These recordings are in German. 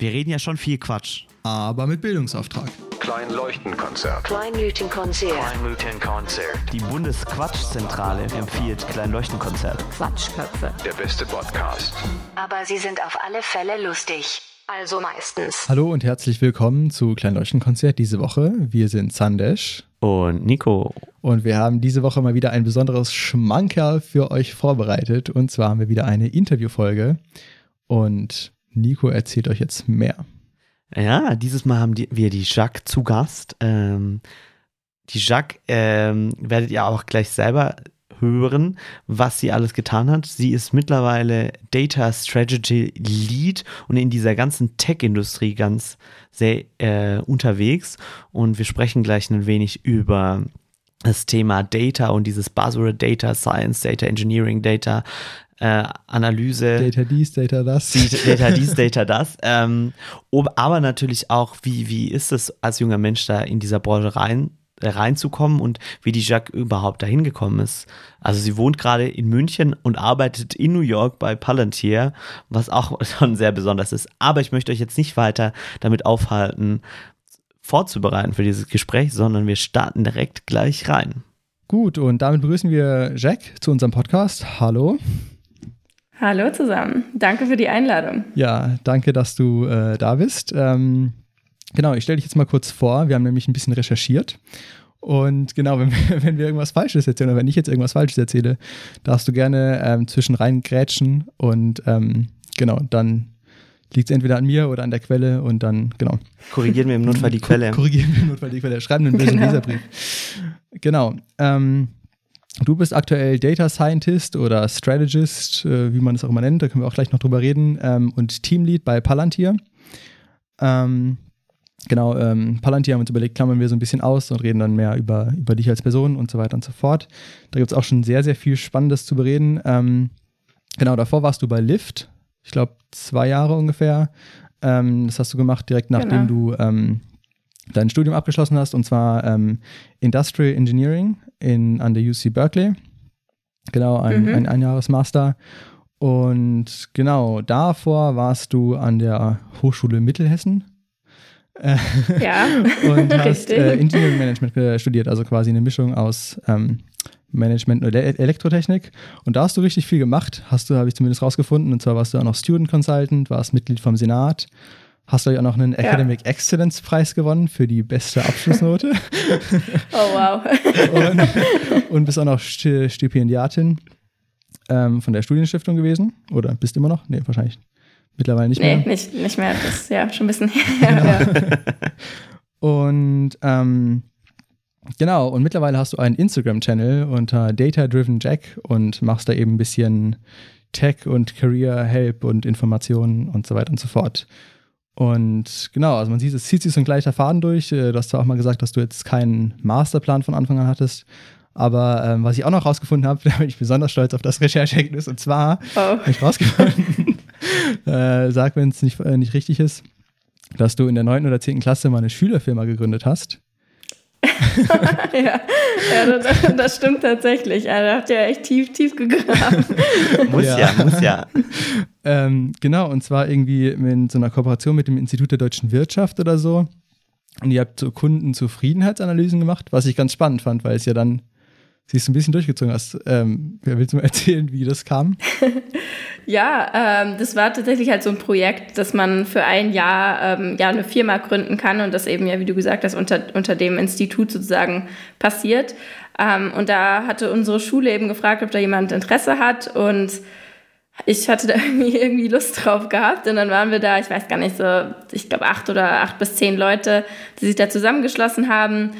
Wir reden ja schon viel Quatsch. Aber mit Bildungsauftrag. Kleinleuchtenkonzert. Kleinleuchtenkonzert. Kleinleuchtenkonzert. Die Bundesquatschzentrale empfiehlt Kleinleuchtenkonzert. Quatschköpfe. Der beste Podcast. Aber sie sind auf alle Fälle lustig. Also meistens. Hallo und herzlich willkommen zu Kleinleuchtenkonzert diese Woche. Wir sind Sandesh Und Nico, und wir haben diese Woche mal wieder ein besonderes Schmankerl für euch vorbereitet. Und zwar haben wir wieder eine Interviewfolge. Und Nico erzählt euch jetzt mehr. ja, dieses Mal haben wir die Jacques zu Gast. Ähm, die Jacques ähm, werdet ihr auch gleich selber hören, was sie alles getan hat. Sie ist mittlerweile Data Strategy Lead und in dieser ganzen Tech-Industrie ganz sehr äh, unterwegs. Und wir sprechen gleich ein wenig über das Thema Data und dieses Buzzword Data Science, Data Engineering, Data äh, Analyse. Data dies, Data das. Data dies, Data das. Ähm, ob- aber natürlich auch, wie, wie ist es als junger Mensch da in dieser Branche rein, äh, reinzukommen und wie die Jacques überhaupt dahin gekommen ist. Also sie wohnt gerade in München und arbeitet in New York bei Palantir, was auch schon sehr besonders ist. Aber ich möchte euch jetzt nicht weiter damit aufhalten, vorzubereiten für dieses Gespräch, sondern wir starten direkt gleich rein. Gut, und damit begrüßen wir Jack zu unserem Podcast. Hallo. Hallo zusammen. Danke für die Einladung. Ja, danke, dass du äh, da bist. Ähm, genau, ich stelle dich jetzt mal kurz vor. Wir haben nämlich ein bisschen recherchiert. Und genau, wenn wir, wenn wir irgendwas Falsches erzählen oder wenn ich jetzt irgendwas Falsches erzähle, darfst du gerne ähm, zwischen rein grätschen und ähm, genau, dann liegt es entweder an mir oder an der Quelle und dann, genau. Korrigieren wir im Notfall die Quelle. Korrigieren wir im Notfall die Quelle. Schreiben einen bösen Genau. Leserbrief. Genau. Ähm, du bist aktuell Data Scientist oder Strategist, äh, wie man es auch immer nennt. Da können wir auch gleich noch drüber reden. Ähm, und Teamlead bei Palantir. Ähm, genau, ähm, Palantir haben wir uns überlegt, klammern wir so ein bisschen aus und reden dann mehr über, über dich als Person und so weiter und so fort. Da gibt es auch schon sehr, sehr viel Spannendes zu bereden. Ähm, genau, davor warst du bei Lyft. Ich glaube, zwei Jahre ungefähr. Ähm, das hast du gemacht direkt nachdem du ähm, dein Studium abgeschlossen hast, und zwar ähm, Industrial Engineering in, an der UC Berkeley. Genau, ein, Mhm. ein Einjahresmaster. Und genau, davor warst du an der Hochschule Mittelhessen. Äh, Ja, und hast äh, Engineering Management äh, studiert, also quasi eine Mischung aus ähm, Management und Elektrotechnik. Und da hast du richtig viel gemacht, hast du, habe ich zumindest rausgefunden. Und zwar warst du auch noch Student Consultant, warst Mitglied vom Senat, hast du auch noch einen Academic Excellence Preis gewonnen für die beste Abschlussnote oh wow. und, und bist auch noch Sti- Stipendiatin ähm, von der Studienstiftung gewesen. Oder bist immer noch? Nee, wahrscheinlich mittlerweile nicht Nee, mehr. nicht, nicht mehr. Das ist ja schon ein bisschen her. Ja. Und ähm, genau, und mittlerweile hast du einen Instagram-Channel unter Data Driven Jack und machst da eben ein bisschen Tech und Career Help und Informationen und so weiter und so fort. Und genau, also man sieht, es zieht sich so ein gleicher Faden durch. Äh, Du hast zwar auch mal gesagt, dass du jetzt keinen Masterplan von Anfang an hattest. Aber ähm, was ich auch noch rausgefunden habe, da bin ich besonders stolz auf das Rechercheergebnis. Und zwar Oh. habe ich rausgefunden, äh, sag, wenn es nicht, äh, nicht richtig ist, dass du in der 9. oder 10. Klasse mal eine Schülerfirma gegründet hast. ja, ja das, das stimmt tatsächlich. Also, da habt ihr echt tief, tief gegraben. Muss Ja. ja, muss ja. Ähm, genau, und zwar irgendwie in so einer Kooperation mit dem Institut der deutschen Wirtschaft oder so. Und ihr habt so Kundenzufriedenheitsanalysen gemacht, was ich ganz spannend fand, weil es ja dann siehst du ein bisschen durchgezogen hast. Ähm, wer willst du mal erzählen, wie das kam? Ja, ähm, das war tatsächlich halt so ein Projekt, dass man für ein Jahr ähm, ja eine Firma gründen kann und das eben ja, wie du gesagt hast, unter, unter dem Institut sozusagen passiert. Ähm, und da hatte unsere Schule eben gefragt, ob da jemand Interesse hat und ich hatte da irgendwie, irgendwie Lust drauf gehabt und dann waren wir da, ich weiß gar nicht, so, ich glaube acht oder acht bis zehn Leute, die sich da zusammengeschlossen haben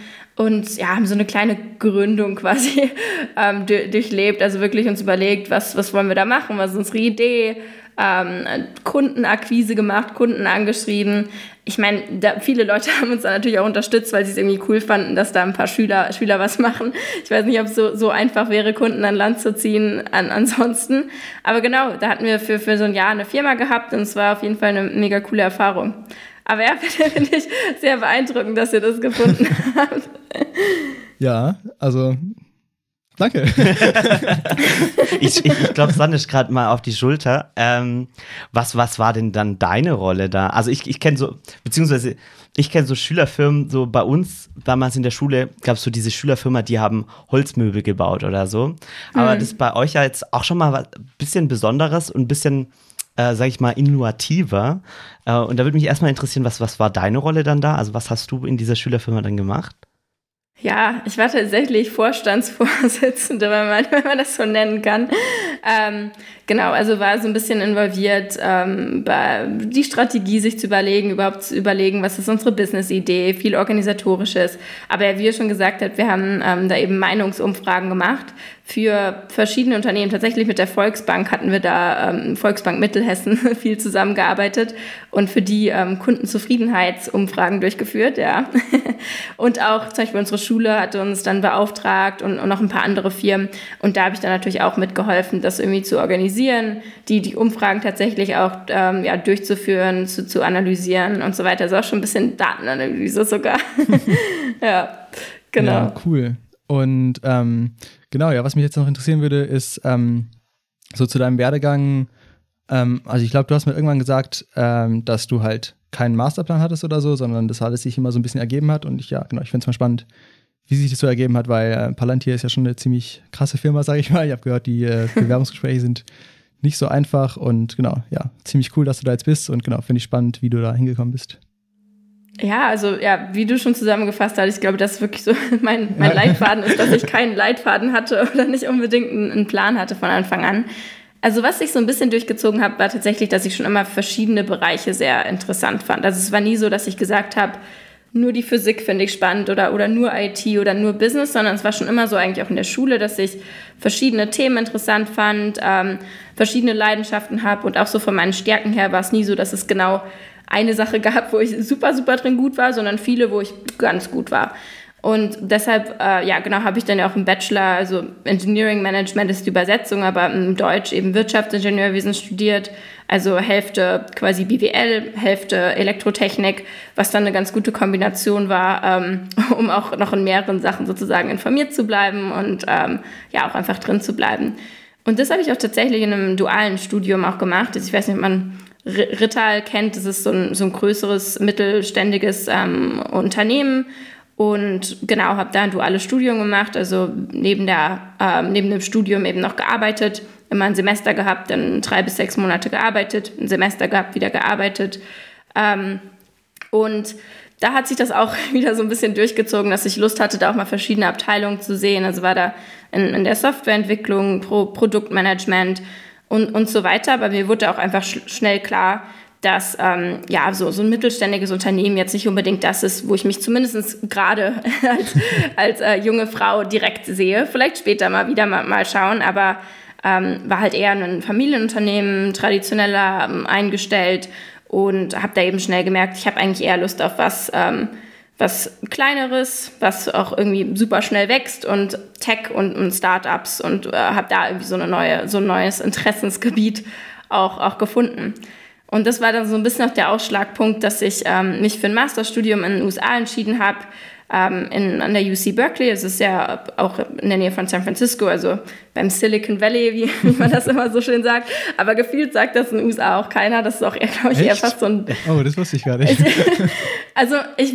und ja, haben so eine kleine Gründung quasi ähm, du- durchlebt, also wirklich uns überlegt, was, was wollen wir da machen, was ist unsere Idee, ähm, Kundenakquise gemacht, Kunden angeschrieben. Ich meine, viele Leute haben uns da natürlich auch unterstützt, weil sie es irgendwie cool fanden, dass da ein paar Schüler, Schüler was machen. Ich weiß nicht, ob es so, so einfach wäre, Kunden an Land zu ziehen an, ansonsten. Aber genau, da hatten wir für, für so ein Jahr eine Firma gehabt und es war auf jeden Fall eine mega coole Erfahrung. Aber ja, finde ich sehr beeindruckend, dass ihr das gefunden habt. Ja, also Danke. ich ich, glaube, Sandisch gerade mal auf die Schulter. Ähm, was, was war denn dann deine Rolle da? Also ich, ich kenne so, beziehungsweise ich kenne so Schülerfirmen, so bei uns damals in der Schule gab es so diese Schülerfirma, die haben Holzmöbel gebaut oder so. Aber das ist bei euch ja jetzt auch schon mal ein bisschen Besonderes und ein bisschen, äh, sag ich mal, innovativer. Äh, und da würde mich erstmal interessieren, was, was war deine Rolle dann da? Also was hast du in dieser Schülerfirma dann gemacht? Ja, ich war tatsächlich Vorstandsvorsitzende, wenn man, wenn man das so nennen kann. Ähm, genau, also war so ein bisschen involviert, ähm, die Strategie sich zu überlegen, überhaupt zu überlegen, was ist unsere Business-Idee, viel organisatorisches. Aber wie ihr schon gesagt habt, wir haben ähm, da eben Meinungsumfragen gemacht für verschiedene Unternehmen. Tatsächlich mit der Volksbank hatten wir da, ähm, Volksbank Mittelhessen, viel zusammengearbeitet und für die ähm, Kundenzufriedenheitsumfragen durchgeführt, ja. und auch zum Beispiel unsere Schule hat uns dann beauftragt und, und noch ein paar andere Firmen. Und da habe ich dann natürlich auch mitgeholfen, das irgendwie zu organisieren, die, die Umfragen tatsächlich auch ähm, ja, durchzuführen, zu, zu analysieren und so weiter. Also auch schon ein bisschen Datenanalyse sogar. ja, genau. Ja, cool. Und ähm, genau, ja, was mich jetzt noch interessieren würde, ist ähm, so zu deinem Werdegang. Ähm, also ich glaube, du hast mir irgendwann gesagt, ähm, dass du halt keinen Masterplan hattest oder so, sondern das alles sich immer so ein bisschen ergeben hat. Und ich, ja, genau, ich finde es mal spannend, wie sich das so ergeben hat, weil äh, Palantir ist ja schon eine ziemlich krasse Firma, sage ich mal. Ich habe gehört, die äh, Bewerbungsgespräche sind nicht so einfach und genau, ja, ziemlich cool, dass du da jetzt bist und genau, finde ich spannend, wie du da hingekommen bist. Ja, also ja, wie du schon zusammengefasst hast, ich glaube, das ist wirklich so mein, mein Leitfaden ist, dass ich keinen Leitfaden hatte oder nicht unbedingt einen, einen Plan hatte von Anfang an. Also was ich so ein bisschen durchgezogen habe, war tatsächlich, dass ich schon immer verschiedene Bereiche sehr interessant fand. Also es war nie so, dass ich gesagt habe, nur die Physik finde ich spannend oder, oder nur IT oder nur Business, sondern es war schon immer so eigentlich auch in der Schule, dass ich verschiedene Themen interessant fand, ähm, verschiedene Leidenschaften habe und auch so von meinen Stärken her war es nie so, dass es genau eine Sache gab, wo ich super, super drin gut war, sondern viele, wo ich ganz gut war. Und deshalb, äh, ja, genau, habe ich dann ja auch im Bachelor, also Engineering Management ist die Übersetzung, aber im Deutsch eben Wirtschaftsingenieurwesen studiert. Also Hälfte quasi BWL, Hälfte Elektrotechnik, was dann eine ganz gute Kombination war, ähm, um auch noch in mehreren Sachen sozusagen informiert zu bleiben und ähm, ja, auch einfach drin zu bleiben. Und das habe ich auch tatsächlich in einem dualen Studium auch gemacht. Also ich weiß nicht, ob man Rittal kennt, das ist so ein, so ein größeres, mittelständiges ähm, Unternehmen. Und genau, habe da ein duales Studium gemacht, also neben, der, äh, neben dem Studium eben noch gearbeitet, immer ein Semester gehabt, dann drei bis sechs Monate gearbeitet, ein Semester gehabt, wieder gearbeitet. Ähm, und da hat sich das auch wieder so ein bisschen durchgezogen, dass ich Lust hatte, da auch mal verschiedene Abteilungen zu sehen. Also war da in, in der Softwareentwicklung, Pro Produktmanagement, und, und so weiter. Aber mir wurde auch einfach sch schnell klar, dass ähm, ja, so, so ein mittelständiges Unternehmen jetzt nicht unbedingt das ist, wo ich mich zumindest gerade als, als äh, junge Frau direkt sehe. Vielleicht später mal wieder mal, mal schauen, aber ähm, war halt eher ein Familienunternehmen, traditioneller ähm, eingestellt und habe da eben schnell gemerkt, ich habe eigentlich eher Lust auf was, ähm, was Kleineres, was auch irgendwie super schnell wächst und Tech und, und Startups und äh, habe da irgendwie so, eine neue, so ein neues Interessensgebiet auch, auch gefunden. Und das war dann so ein bisschen auch der Ausschlagpunkt, dass ich ähm, mich für ein Masterstudium in den USA entschieden habe, ähm, in, an der UC Berkeley. Es ist ja auch in der Nähe von San Francisco, also beim Silicon Valley, wie, wie man das immer so schön sagt. Aber gefühlt sagt das in den USA auch keiner. Das ist auch eher, glaube ich, eher fast so ein. Oh, das wusste ich gar nicht. also ich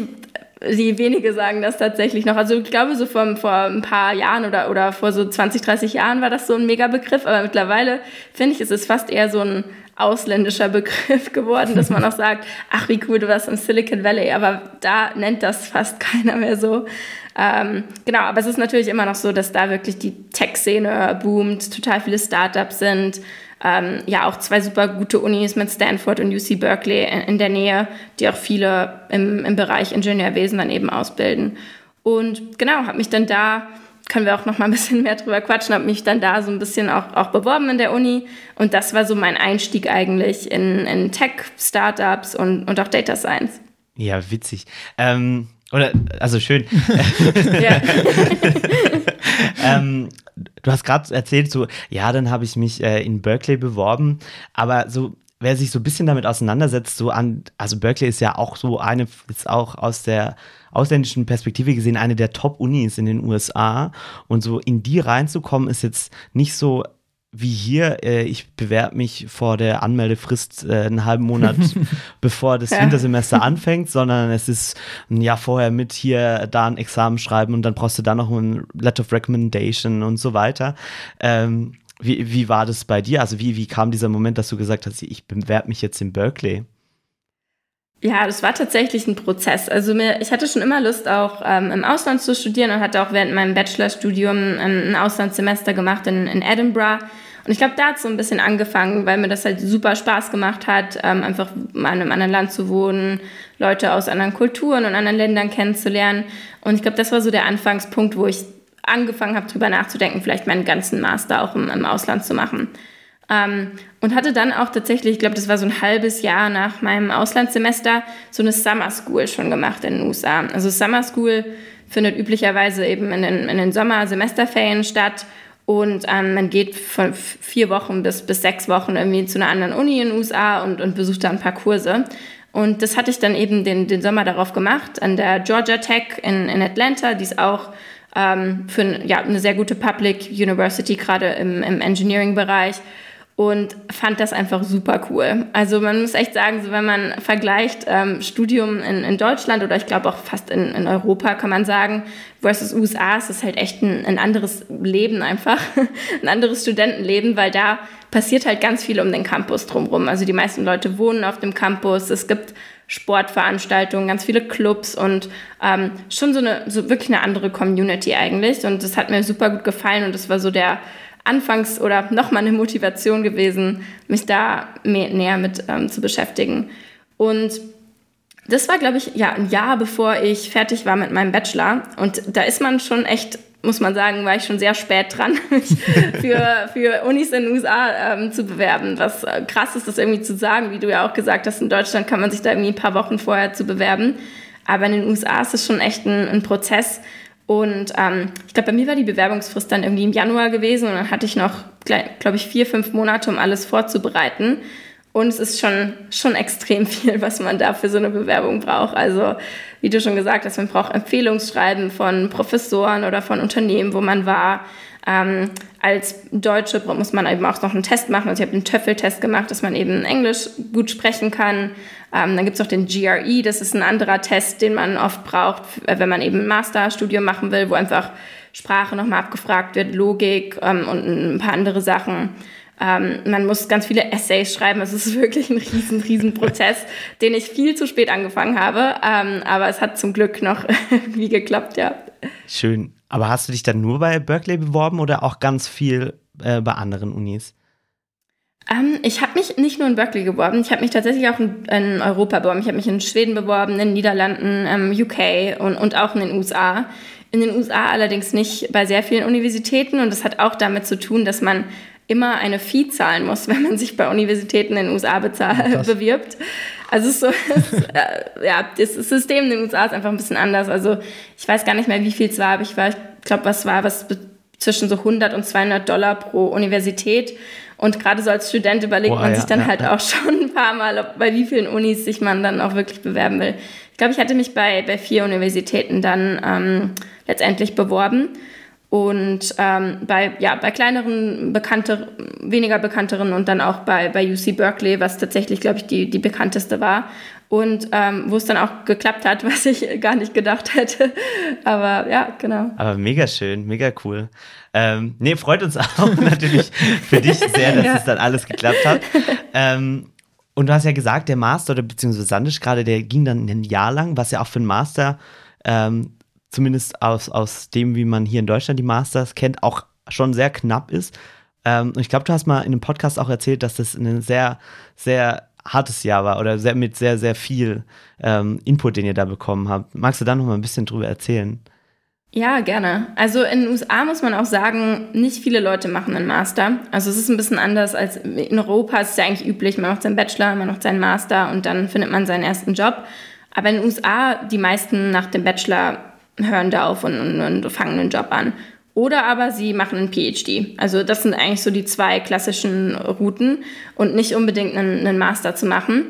die wenige sagen das tatsächlich noch. Also ich glaube, so vor, vor ein paar Jahren oder, oder vor so 20, 30 Jahren war das so ein Mega-Begriff, aber mittlerweile finde ich, ist es fast eher so ein ausländischer Begriff geworden, dass man auch sagt, ach wie cool, du warst im Silicon Valley, aber da nennt das fast keiner mehr so. Ähm, genau, aber es ist natürlich immer noch so, dass da wirklich die Tech-Szene boomt, total viele Startups sind, ähm, ja auch zwei super gute Unis mit Stanford und UC Berkeley in, in der Nähe, die auch viele im, im Bereich Ingenieurwesen dann eben ausbilden. Und genau, habe mich dann da können wir auch noch mal ein bisschen mehr drüber quatschen, habe mich dann da so ein bisschen auch, auch beworben in der Uni und das war so mein Einstieg eigentlich in, in Tech, Startups und, und auch Data Science. Ja, witzig. Ähm, oder, also schön. ähm, du hast gerade erzählt, so, ja, dann habe ich mich äh, in Berkeley beworben, aber so, wer sich so ein bisschen damit auseinandersetzt, so an, also Berkeley ist ja auch so eine, ist auch aus der ausländischen Perspektive gesehen eine der Top-Unis in den USA. Und so in die reinzukommen, ist jetzt nicht so wie hier, äh, ich bewerbe mich vor der Anmeldefrist äh, einen halben Monat, bevor das ja. Wintersemester anfängt, sondern es ist ein Jahr vorher mit hier da ein Examen schreiben und dann brauchst du da noch ein Letter of Recommendation und so weiter. Ähm, wie, wie war das bei dir? Also wie, wie kam dieser Moment, dass du gesagt hast, ich bewerbe mich jetzt in Berkeley? Ja, das war tatsächlich ein Prozess. Also mir, ich hatte schon immer Lust, auch ähm, im Ausland zu studieren und hatte auch während meinem Bachelorstudium ähm, ein Auslandssemester gemacht in, in Edinburgh. Und ich glaube, da hat so ein bisschen angefangen, weil mir das halt super Spaß gemacht hat, ähm, einfach mal in einem anderen Land zu wohnen, Leute aus anderen Kulturen und anderen Ländern kennenzulernen. Und ich glaube, das war so der Anfangspunkt, wo ich angefangen habe, drüber nachzudenken, vielleicht meinen ganzen Master auch im, im Ausland zu machen. Ähm, und hatte dann auch tatsächlich, ich glaube, das war so ein halbes Jahr nach meinem Auslandssemester, so eine Summer School schon gemacht in den USA. Also Summer School findet üblicherweise eben in den, in den Sommer-Semesterferien statt und ähm, man geht von vier Wochen bis, bis sechs Wochen irgendwie zu einer anderen Uni in den USA und, und besucht da ein paar Kurse. Und das hatte ich dann eben den, den Sommer darauf gemacht, an der Georgia Tech in, in Atlanta, die ist auch ähm, für ja, eine sehr gute Public University, gerade im, im Engineering-Bereich und fand das einfach super cool. Also man muss echt sagen, so wenn man vergleicht ähm, Studium in, in Deutschland oder ich glaube auch fast in, in Europa kann man sagen, versus USA ist es halt echt ein, ein anderes Leben einfach, ein anderes Studentenleben, weil da passiert halt ganz viel um den Campus drumherum. Also die meisten Leute wohnen auf dem Campus, es gibt Sportveranstaltungen, ganz viele Clubs und ähm, schon so eine so wirklich eine andere Community eigentlich. Und das hat mir super gut gefallen und das war so der anfangs oder nochmal eine Motivation gewesen, mich da mehr, näher mit ähm, zu beschäftigen. Und das war, glaube ich, ja, ein Jahr bevor ich fertig war mit meinem Bachelor. Und da ist man schon echt, muss man sagen, war ich schon sehr spät dran, mich für, für Unis in den USA ähm, zu bewerben. Was äh, krass ist, das irgendwie zu sagen, wie du ja auch gesagt hast, in Deutschland kann man sich da irgendwie ein paar Wochen vorher zu bewerben. Aber in den USA ist es schon echt ein, ein Prozess, und ähm, ich glaube, bei mir war die Bewerbungsfrist dann irgendwie im Januar gewesen und dann hatte ich noch, glaube ich, vier, fünf Monate, um alles vorzubereiten. Und es ist schon, schon extrem viel, was man da für so eine Bewerbung braucht. Also, wie du schon gesagt hast, man braucht Empfehlungsschreiben von Professoren oder von Unternehmen, wo man war. Ähm, als Deutsche muss man eben auch noch einen Test machen. Also ich habe einen Töffeltest gemacht, dass man eben Englisch gut sprechen kann. Ähm, dann gibt es auch den GRE, das ist ein anderer Test, den man oft braucht, wenn man eben ein Masterstudium machen will, wo einfach Sprache nochmal abgefragt wird, Logik ähm, und ein paar andere Sachen. Ähm, man muss ganz viele Essays schreiben. Es ist wirklich ein riesen, riesen Prozess, den ich viel zu spät angefangen habe. Ähm, aber es hat zum Glück noch irgendwie geklappt, ja. Schön. Aber hast du dich dann nur bei Berkeley beworben oder auch ganz viel äh, bei anderen Unis? Ähm, ich habe mich nicht nur in Berkeley beworben, ich habe mich tatsächlich auch in, in Europa beworben. Ich habe mich in Schweden beworben, in den Niederlanden, ähm, UK und, und auch in den USA. In den USA allerdings nicht bei sehr vielen Universitäten und das hat auch damit zu tun, dass man immer eine Fee zahlen muss, wenn man sich bei Universitäten in den USA bewirbt. Also so, äh, ja, das System in den USA ist einfach ein bisschen anders. Also ich weiß gar nicht mehr, wie viel es war, aber ich, ich glaube, was war was zwischen so 100 und 200 Dollar pro Universität. Und gerade so als Student überlegt oh, man ja, sich dann ja, halt ja. auch schon ein paar Mal, ob, bei wie vielen Unis sich man dann auch wirklich bewerben will. Ich glaube, ich hatte mich bei, bei vier Universitäten dann ähm, letztendlich beworben. Und ähm, bei, ja, bei kleineren, bekannter, weniger bekannteren und dann auch bei, bei UC Berkeley, was tatsächlich, glaube ich, die, die bekannteste war. Und ähm, wo es dann auch geklappt hat, was ich gar nicht gedacht hätte. Aber ja, genau. Aber mega schön, mega cool. Ähm, nee, freut uns auch natürlich für dich sehr, dass ja. es dann alles geklappt hat. Ähm, und du hast ja gesagt, der Master oder beziehungsweise Sandisch gerade, der ging dann ein Jahr lang, was ja auch für einen Master ähm, zumindest aus, aus dem, wie man hier in Deutschland die Masters kennt, auch schon sehr knapp ist. Ähm, und ich glaube, du hast mal in einem Podcast auch erzählt, dass das ein sehr, sehr hartes Jahr war oder sehr, mit sehr, sehr viel ähm, Input, den ihr da bekommen habt. Magst du da noch mal ein bisschen drüber erzählen? Ja, gerne. Also in den USA muss man auch sagen, nicht viele Leute machen einen Master. Also es ist ein bisschen anders als in Europa. Es ist ja eigentlich üblich, man macht seinen Bachelor, man macht seinen Master und dann findet man seinen ersten Job. Aber in den USA, die meisten nach dem Bachelor hören da auf und, und, und fangen einen Job an. Oder aber sie machen einen PhD. Also das sind eigentlich so die zwei klassischen Routen und nicht unbedingt einen, einen Master zu machen.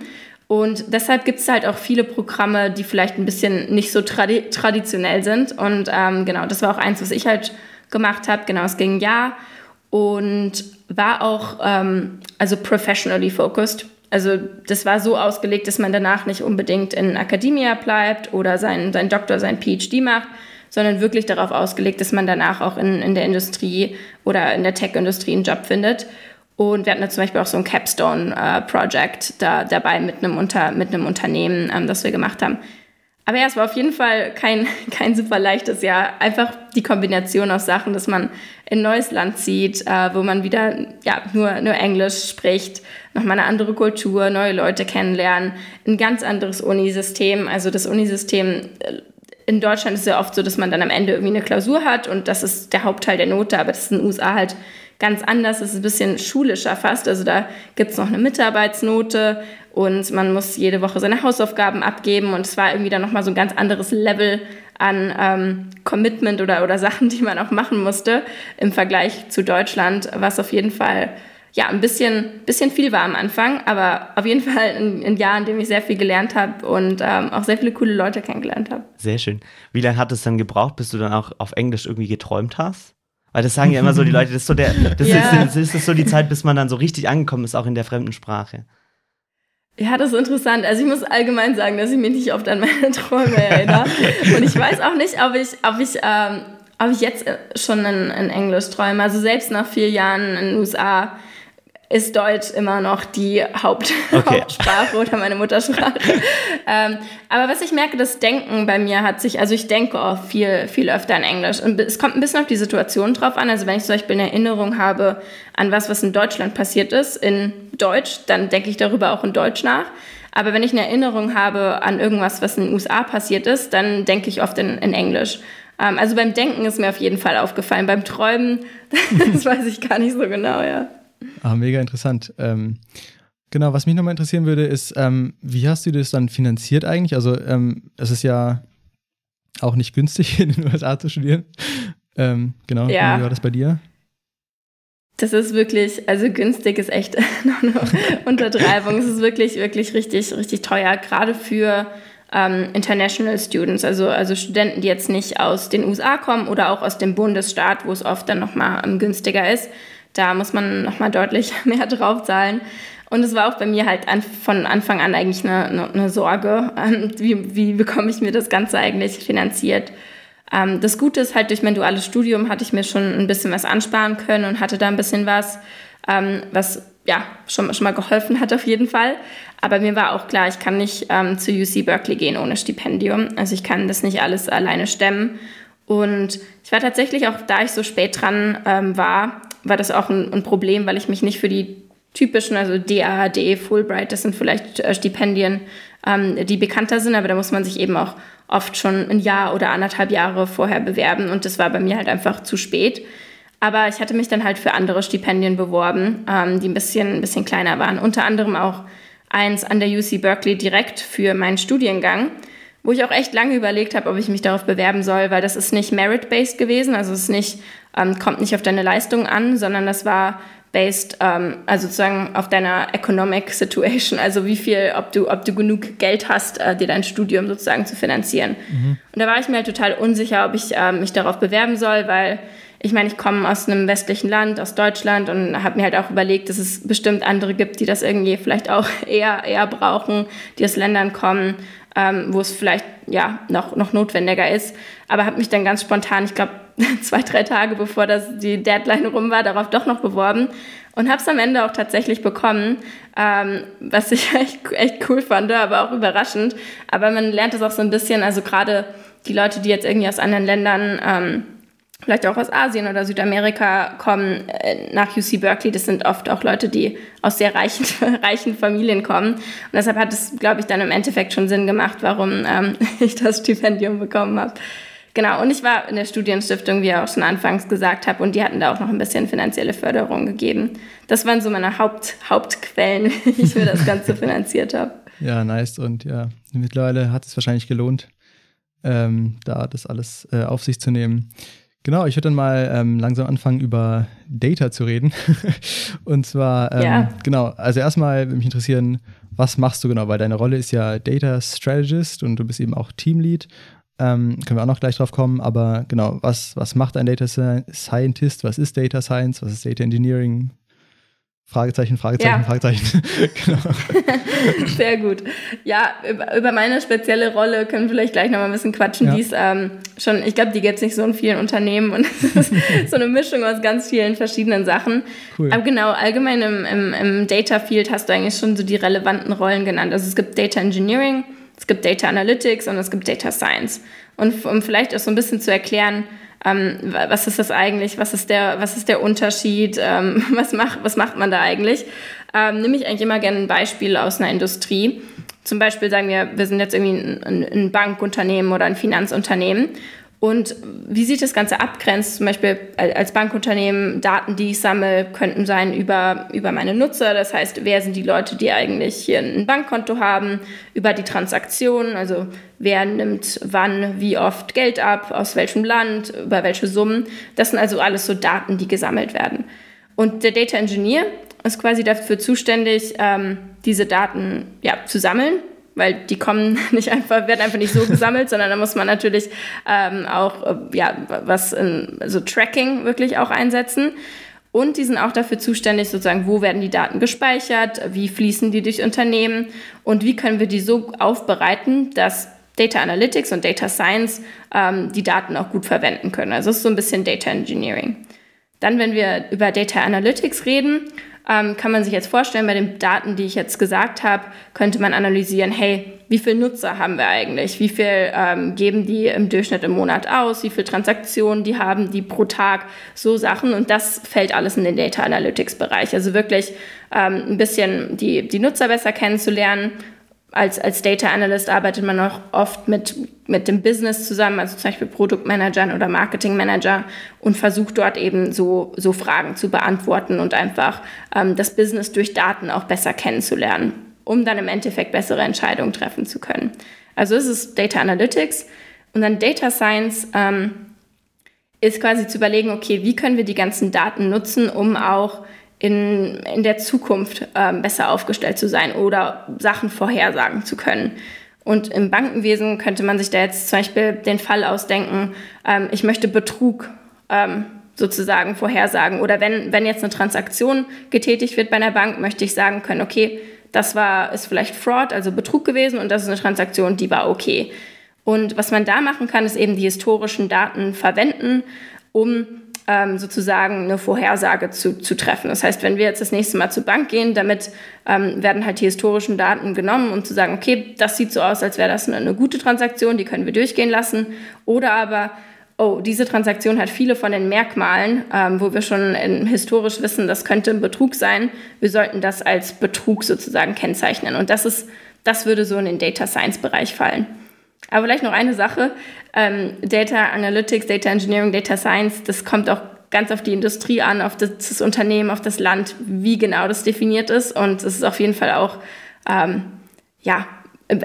Und deshalb gibt es halt auch viele Programme, die vielleicht ein bisschen nicht so tradi traditionell sind. Und ähm, genau, das war auch eins, was ich halt gemacht habe. Genau, es ging Jahr und war auch ähm, also professionally focused. Also das war so ausgelegt, dass man danach nicht unbedingt in Akademia bleibt oder seinen sein Doktor, sein PhD macht, sondern wirklich darauf ausgelegt, dass man danach auch in, in der Industrie oder in der Tech-Industrie einen Job findet. Und wir hatten da zum Beispiel auch so ein Capstone-Project äh, da, dabei mit einem, Unter, mit einem Unternehmen, ähm, das wir gemacht haben. Aber ja, es war auf jeden Fall kein, kein super leichtes Jahr. Einfach die Kombination aus Sachen, dass man in ein neues Land zieht, äh, wo man wieder ja, nur, nur Englisch spricht, nochmal eine andere Kultur, neue Leute kennenlernen, ein ganz anderes Unisystem. Also das Unisystem äh, in Deutschland ist ja oft so, dass man dann am Ende irgendwie eine Klausur hat und das ist der Hauptteil der Note, aber das ist in den USA halt ganz anders. Es ist ein bisschen schulischer fast. Also da gibt es noch eine Mitarbeitsnote und man muss jede Woche seine Hausaufgaben abgeben und es war irgendwie dann nochmal so ein ganz anderes Level an ähm, Commitment oder, oder Sachen, die man auch machen musste im Vergleich zu Deutschland, was auf jeden Fall ja, ein bisschen, bisschen viel war am Anfang, aber auf jeden Fall ein, ein Jahr, in dem ich sehr viel gelernt habe und ähm, auch sehr viele coole Leute kennengelernt habe. Sehr schön. Wie lange hat es dann gebraucht, bis du dann auch auf Englisch irgendwie geträumt hast? Weil das sagen ja immer so die Leute, das ist so, der, das ja. ist, das ist so die Zeit, bis man dann so richtig angekommen ist, auch in der fremden Sprache. Ja, das ist interessant. Also ich muss allgemein sagen, dass ich mich nicht oft an meine Träume erinnere. Und ich weiß auch nicht, ob ich, ob ich, ähm, ob ich jetzt schon in, in Englisch träume. Also selbst nach vier Jahren in den USA ist Deutsch immer noch die Haupt okay. Hauptsprache oder meine Muttersprache. ähm, aber was ich merke, das Denken bei mir hat sich, also ich denke auch viel, viel öfter in Englisch. Und es kommt ein bisschen auf die Situation drauf an. Also wenn ich zum Beispiel eine Erinnerung habe an was, was in Deutschland passiert ist, in Deutsch, dann denke ich darüber auch in Deutsch nach. Aber wenn ich eine Erinnerung habe an irgendwas, was in den USA passiert ist, dann denke ich oft in, in Englisch. Ähm, also beim Denken ist mir auf jeden Fall aufgefallen. Beim Träumen, das weiß ich gar nicht so genau, ja. Ah, mega interessant. Ähm, genau, was mich nochmal interessieren würde, ist, ähm, wie hast du das dann finanziert eigentlich? Also, ähm, es ist ja auch nicht günstig, in den USA zu studieren. Ähm, genau, ja. wie war das bei dir? Das ist wirklich, also günstig ist echt noch eine Untertreibung. es ist wirklich, wirklich richtig, richtig teuer, gerade für ähm, International Students, also, also Studenten, die jetzt nicht aus den USA kommen oder auch aus dem Bundesstaat, wo es oft dann nochmal ähm, günstiger ist. Da muss man nochmal deutlich mehr draufzahlen. Und es war auch bei mir halt an, von Anfang an eigentlich eine, eine Sorge, ähm, wie, wie bekomme ich mir das Ganze eigentlich finanziert. Ähm, das Gute ist halt, durch mein duales Studium hatte ich mir schon ein bisschen was ansparen können und hatte da ein bisschen was, ähm, was ja schon, schon mal geholfen hat auf jeden Fall. Aber mir war auch klar, ich kann nicht ähm, zu UC Berkeley gehen ohne Stipendium. Also ich kann das nicht alles alleine stemmen. Und ich war tatsächlich auch, da ich so spät dran ähm, war, war das auch ein, ein, Problem, weil ich mich nicht für die typischen, also DAAD, Fulbright, das sind vielleicht äh, Stipendien, ähm, die bekannter sind, aber da muss man sich eben auch oft schon ein Jahr oder anderthalb Jahre vorher bewerben und das war bei mir halt einfach zu spät. Aber ich hatte mich dann halt für andere Stipendien beworben, ähm, die ein bisschen, ein bisschen kleiner waren. Unter anderem auch eins an der UC Berkeley direkt für meinen Studiengang wo ich auch echt lange überlegt habe, ob ich mich darauf bewerben soll, weil das ist nicht merit-based gewesen, also es ist nicht, ähm, kommt nicht auf deine Leistung an, sondern das war based, ähm, also sozusagen auf deiner economic situation, also wie viel, ob du, ob du genug Geld hast, äh, dir dein Studium sozusagen zu finanzieren. Mhm. Und da war ich mir halt total unsicher, ob ich äh, mich darauf bewerben soll, weil ich meine, ich komme aus einem westlichen Land, aus Deutschland und habe mir halt auch überlegt, dass es bestimmt andere gibt, die das irgendwie vielleicht auch eher, eher brauchen, die aus Ländern kommen, ähm, wo es vielleicht ja noch, noch notwendiger ist. Aber habe mich dann ganz spontan, ich glaube zwei, drei Tage bevor das die Deadline rum war, darauf doch noch beworben und habe es am Ende auch tatsächlich bekommen, ähm, was ich echt, echt cool fand, aber auch überraschend. Aber man lernt es auch so ein bisschen, also gerade die Leute, die jetzt irgendwie aus anderen Ländern ähm, vielleicht auch aus Asien oder Südamerika kommen äh, nach UC Berkeley. Das sind oft auch Leute, die aus sehr reichen, reichen Familien kommen. Und deshalb hat es, glaube ich, dann im Endeffekt schon Sinn gemacht, warum ähm, ich das Stipendium bekommen habe. Genau, und ich war in der Studienstiftung, wie ich auch schon anfangs gesagt habe, und die hatten da auch noch ein bisschen finanzielle Förderung gegeben. Das waren so meine Haupt, Hauptquellen, wie ich mir das Ganze finanziert habe. Ja, nice. Und ja, mittlerweile hat es wahrscheinlich gelohnt, ähm, da das alles äh, auf sich zu nehmen. Genau, ich würde dann mal ähm, langsam anfangen, über Data zu reden. und zwar, ähm, Ja. genau, also erstmal würde mich interessieren, was machst du genau? Weil deine Rolle ist ja Data Strategist und du bist eben auch Teamlead. Ähm, können wir auch noch gleich drauf kommen, aber genau, was, was macht ein Data Sci- Scientist? Was ist Data Science? Was ist Data Engineering? Fragezeichen, Fragezeichen, Ja. Fragezeichen. genau. Sehr gut. Ja, über, meine spezielle Rolle können wir vielleicht gleich noch mal ein bisschen quatschen. Ja. Die ist ähm, schon, ich glaube, die gibt es nicht so in vielen Unternehmen und es ist so eine Mischung aus ganz vielen verschiedenen Sachen. Cool. Aber genau, allgemein im, im, im Data Field hast du eigentlich schon so die relevanten Rollen genannt. Also es gibt Data Engineering, es gibt Data Analytics und es gibt Data Science. Und um vielleicht auch so ein bisschen zu erklären, ähm, wa- was ist das eigentlich, was ist der, was ist der Unterschied, ähm, was, macht, was macht man da eigentlich, ähm, nehme ich eigentlich immer gerne ein Beispiel aus einer Industrie. Zum Beispiel sagen wir, wir sind jetzt irgendwie ein, ein Bankunternehmen oder ein Finanzunternehmen. Und wie sich das Ganze abgrenzt, zum Beispiel als Bankunternehmen, Daten, die ich sammle, könnten sein über, über meine Nutzer. Das heißt, wer sind die Leute, die eigentlich hier ein Bankkonto haben, über die Transaktionen, also wer nimmt wann, wie oft Geld ab, aus welchem Land, über welche Summen. Das sind also alles so Daten, die gesammelt werden. Und der Data Engineer ist quasi dafür zuständig, ähm, diese Daten ja, zu sammeln, weil die kommen nicht einfach, werden einfach nicht so gesammelt, sondern da muss man natürlich ähm, auch äh, ja, was in, also Tracking wirklich auch einsetzen. Und die sind auch dafür zuständig, sozusagen, wo werden die Daten gespeichert, wie fließen die durch Unternehmen und wie können wir die so aufbereiten, dass Data Analytics und Data Science ähm, die Daten auch gut verwenden können. Also es ist so ein bisschen Data Engineering. Dann, wenn wir über Data Analytics reden, ähm, kann man sich jetzt vorstellen, bei den Daten, die ich jetzt gesagt habe, könnte man analysieren, hey, wie viele Nutzer haben wir eigentlich? Wie viel ähm, geben die im Durchschnitt im Monat aus? Wie viele Transaktionen die haben die pro Tag? So Sachen. Und das fällt alles in den Data Analytics Bereich. Also wirklich ähm, ein bisschen die, die Nutzer besser kennenzulernen, als, als Data Analyst arbeitet man auch oft mit, mit dem Business zusammen, also zum Beispiel Produktmanagern oder Marketingmanager und versucht dort eben so, so Fragen zu beantworten und einfach ähm, das Business durch Daten auch besser kennenzulernen, um dann im Endeffekt bessere Entscheidungen treffen zu können. Also es ist Data Analytics und dann Data Science ähm, ist quasi zu überlegen, okay, wie können wir die ganzen Daten nutzen, um auch in, in der Zukunft ähm, besser aufgestellt zu sein oder Sachen vorhersagen zu können. Und im Bankenwesen könnte man sich da jetzt zum Beispiel den Fall ausdenken, ähm, ich möchte Betrug ähm, sozusagen vorhersagen. Oder wenn, wenn jetzt eine Transaktion getätigt wird bei einer Bank, möchte ich sagen können, okay, das war, ist vielleicht Fraud, also Betrug gewesen und das ist eine Transaktion, die war okay. Und was man da machen kann, ist eben die historischen Daten verwenden, um ähm, sozusagen eine Vorhersage zu, zu treffen. Das heißt, wenn wir jetzt das nächste Mal zur Bank gehen, damit ähm, werden halt die historischen Daten genommen, um zu sagen, okay, das sieht so aus, als wäre das eine, eine gute Transaktion, die können wir durchgehen lassen. Oder aber, oh, diese Transaktion hat viele von den Merkmalen, ähm, wo wir schon historisch wissen, das könnte ein Betrug sein. Wir sollten das als Betrug sozusagen kennzeichnen. Und das ist, das würde so in den Data Science Bereich fallen. Aber vielleicht noch eine Sache. Ähm, Data Analytics, Data Engineering, Data Science, das kommt auch ganz auf die Industrie an, auf das, das Unternehmen, auf das Land, wie genau das definiert ist. Und es ist auf jeden Fall auch, ähm, ja,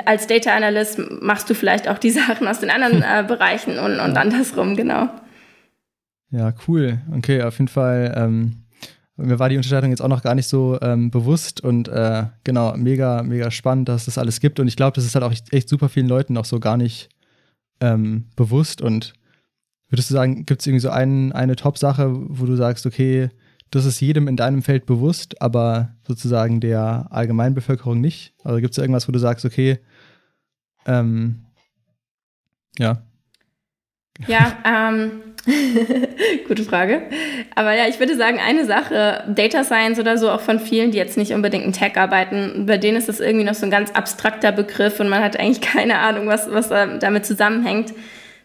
als Data Analyst machst du vielleicht auch die Sachen aus den anderen äh, Bereichen und, und andersrum, genau. Ja, cool. Okay, auf jeden Fall. Ähm, mir war die Unterscheidung jetzt auch noch gar nicht so ähm, bewusst und äh, genau, mega, mega spannend, dass das alles gibt. Und ich glaube, das ist halt auch echt, echt super vielen Leuten noch so gar nicht ähm, bewusst. Und würdest du sagen, gibt es irgendwie so ein, eine Top-Sache, wo du sagst, okay, das ist jedem in deinem Feld bewusst, aber sozusagen der Allgemeinbevölkerung nicht? Also gibt es irgendwas, wo du sagst, okay, ähm, ja. Ja, ähm, gute Frage. Aber ja, ich würde sagen, eine Sache, Data Science oder so, auch von vielen, die jetzt nicht unbedingt in Tech arbeiten, bei denen ist das irgendwie noch so ein ganz abstrakter Begriff und man hat eigentlich keine Ahnung, was, was damit zusammenhängt.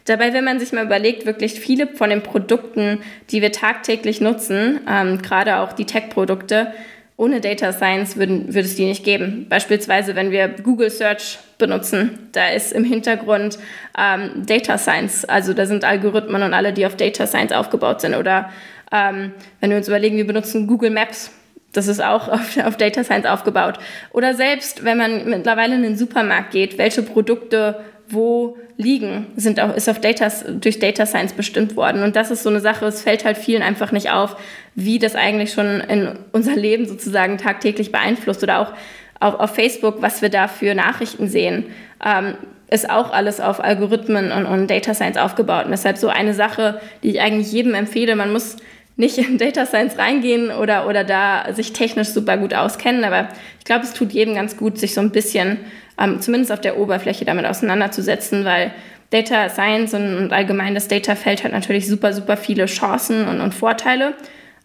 Dabei, wenn man sich mal überlegt, wirklich viele von den Produkten, die wir tagtäglich nutzen, ähm, gerade auch die Tech-Produkte, ohne Data Science würden, würde es die nicht geben. Beispielsweise, wenn wir Google Search benutzen, da ist im Hintergrund ähm, Data Science, also da sind Algorithmen und alle, die auf Data Science aufgebaut sind. Oder ähm, wenn wir uns überlegen, wir benutzen Google Maps, das ist auch auf, auf, Data Science aufgebaut. Oder selbst, wenn man mittlerweile in den Supermarkt geht, welche Produkte wo liegen, sind auch, ist auf Data, durch Data Science bestimmt worden. Und das ist so eine Sache, es fällt halt vielen einfach nicht auf, wie das eigentlich schon in unser Leben sozusagen tagtäglich beeinflusst oder auch auf, auf Facebook, was wir da für Nachrichten sehen. Ähm, ist auch alles auf Algorithmen und, und Data Science aufgebaut. Und deshalb so eine Sache, die ich eigentlich jedem empfehle. Man muss nicht in Data Science reingehen oder, oder da sich technisch super gut auskennen, aber ich glaube, es tut jedem ganz gut, sich so ein bisschen, ähm, zumindest auf der Oberfläche, damit auseinanderzusetzen, weil Data Science und, und allgemein das Data-Feld hat natürlich super, super viele Chancen und, und Vorteile,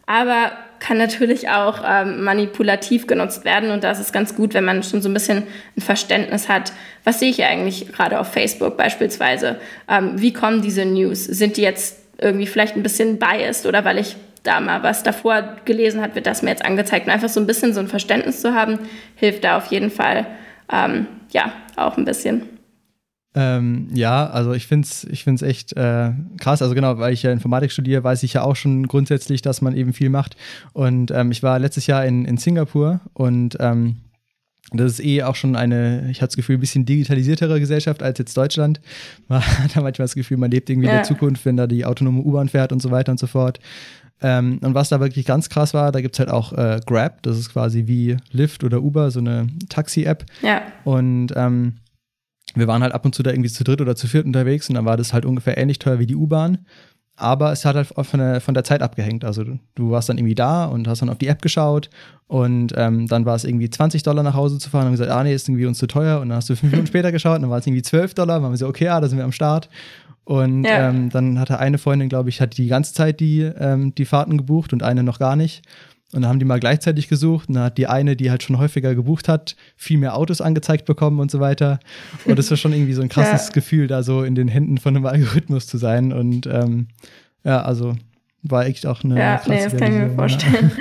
aber kann natürlich auch ähm, manipulativ genutzt werden. Und da ist es ganz gut, wenn man schon so ein bisschen ein Verständnis hat, was sehe ich eigentlich gerade auf Facebook beispielsweise? Ähm, wie kommen diese News? Sind die jetzt irgendwie vielleicht ein bisschen biased oder weil ich da mal was davor gelesen habe, wird das mir jetzt angezeigt. Und einfach so ein bisschen so ein Verständnis zu haben, hilft da auf jeden Fall, ähm, ja, auch ein bisschen. Ähm, ja, also ich finde es ich find's echt äh, krass. Also genau, weil ich ja Informatik studiere, weiß ich ja auch schon grundsätzlich, dass man eben viel macht. Und ähm, ich war letztes Jahr in, in Singapur und ähm, das ist eh auch schon eine, ich hatte das Gefühl, ein bisschen digitalisiertere Gesellschaft als jetzt Deutschland. Man hat da manchmal das Gefühl, man lebt irgendwie ja. in der Zukunft, wenn da die autonome U-Bahn fährt und so weiter und so fort. Ähm, und was da wirklich ganz krass war, da gibt es halt auch äh, Grab, das ist quasi wie Lyft oder Uber, so eine Taxi-App. Ja. Und ähm, wir waren halt ab und zu da irgendwie zu dritt oder zu viert unterwegs und dann war das halt ungefähr ähnlich teuer wie die U-Bahn. Aber es hat halt von der, von der Zeit abgehängt. Also du, du, warst dann irgendwie da und hast dann auf die App geschaut und ähm, dann war es irgendwie 20 Dollar nach Hause zu fahren und gesagt, ah nee, ist irgendwie uns zu teuer. Und dann hast du fünf Minuten später geschaut und dann war es irgendwie 12 Dollar. Und dann haben wir so, okay, ja, da sind wir am Start. Und ja. ähm, dann hatte eine Freundin, glaube ich, hat die ganze Zeit die, ähm, die Fahrten gebucht und eine noch gar nicht. Und dann haben die mal gleichzeitig gesucht und dann hat die eine, die halt schon häufiger gebucht hat, viel mehr Autos angezeigt bekommen und so weiter. Und das war schon irgendwie so ein krasses ja. Gefühl, da so in den Händen von einem Algorithmus zu sein. Und ähm, ja, also war echt auch eine. Ja, nee, das kann ich mir vorstellen.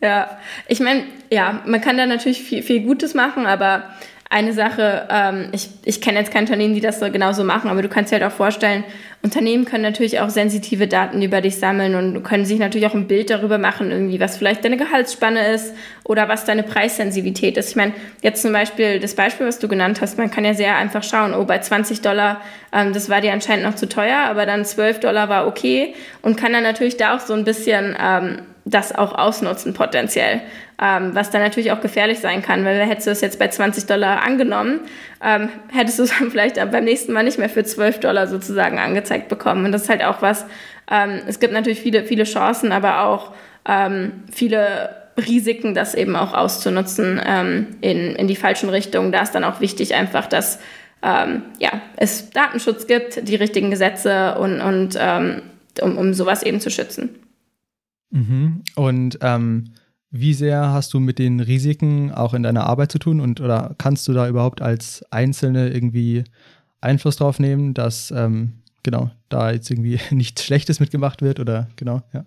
Ja, ja. ich meine, ja, man kann da natürlich viel, viel Gutes machen, aber eine Sache, ähm, ich, ich kenne jetzt keine Unternehmen, die das so genauso machen, aber du kannst dir halt auch vorstellen, Unternehmen können natürlich auch sensitive Daten über dich sammeln und können sich natürlich auch ein Bild darüber machen, irgendwie, was vielleicht deine Gehaltsspanne ist oder was deine Preissensitivität ist. Ich meine, jetzt zum Beispiel das Beispiel, was du genannt hast, man kann ja sehr einfach schauen, oh, bei 20 Dollar, ähm, das war dir anscheinend noch zu teuer, aber dann 12 Dollar war okay und kann dann natürlich da auch so ein bisschen ähm, das auch ausnutzen potenziell ähm, was dann natürlich auch gefährlich sein kann, weil hättest du es jetzt bei 20 Dollar angenommen, ähm, hättest du es dann vielleicht beim nächsten Mal nicht mehr für 12 Dollar sozusagen angezeigt bekommen. Und das ist halt auch was, ähm, es gibt natürlich viele, viele Chancen, aber auch ähm, viele Risiken, das eben auch auszunutzen ähm, in, in die falschen Richtungen. Da ist dann auch wichtig einfach, dass ähm, ja, es Datenschutz gibt, die richtigen Gesetze und, und um, um sowas eben zu schützen. Mhm. Und ähm, wie sehr hast du mit den Risiken auch in deiner Arbeit zu tun und oder kannst du da überhaupt als Einzelne irgendwie Einfluss drauf nehmen, dass ähm, genau da jetzt irgendwie nichts Schlechtes mitgemacht wird oder genau, ja?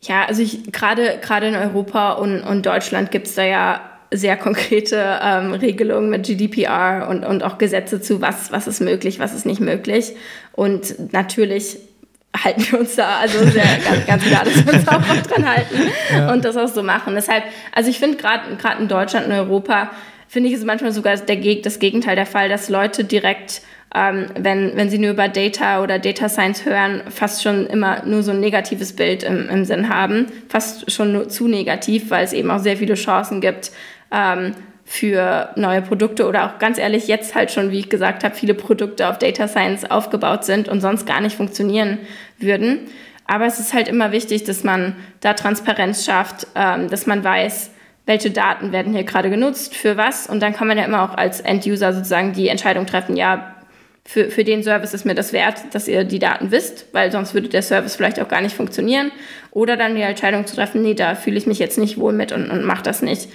Ja, also ich gerade gerade in Europa und, und Deutschland gibt es da ja sehr konkrete ähm, Regelungen mit GDPR und, und auch Gesetze zu, was, was ist möglich, was ist nicht möglich. Und natürlich halten wir uns da also sehr ganz, ganz klar, dass wir uns auch dran halten ja. und das auch so machen. Deshalb, also ich finde gerade gerade in Deutschland und Europa finde ich es manchmal sogar der, das Gegenteil der Fall, dass Leute direkt ähm, wenn, wenn sie nur über Data oder Data Science hören, fast schon immer nur so ein negatives Bild im, im Sinn haben. Fast schon zu negativ, weil es eben auch sehr viele Chancen gibt, ähm, für neue Produkte oder auch ganz ehrlich jetzt halt schon, wie ich gesagt habe, viele Produkte auf Data Science aufgebaut sind und sonst gar nicht funktionieren würden. Aber es ist halt immer wichtig, dass man da Transparenz schafft, ähm, dass man weiß, welche Daten werden hier gerade genutzt, für was. Und dann kann man ja immer auch als End-User sozusagen die Entscheidung treffen, ja, für, für den Service ist mir das wert, dass ihr die Daten wisst, weil sonst würde der Service vielleicht auch gar nicht funktionieren. Oder dann die Entscheidung zu treffen, nee, da fühle ich mich jetzt nicht wohl mit und, und mach das nicht.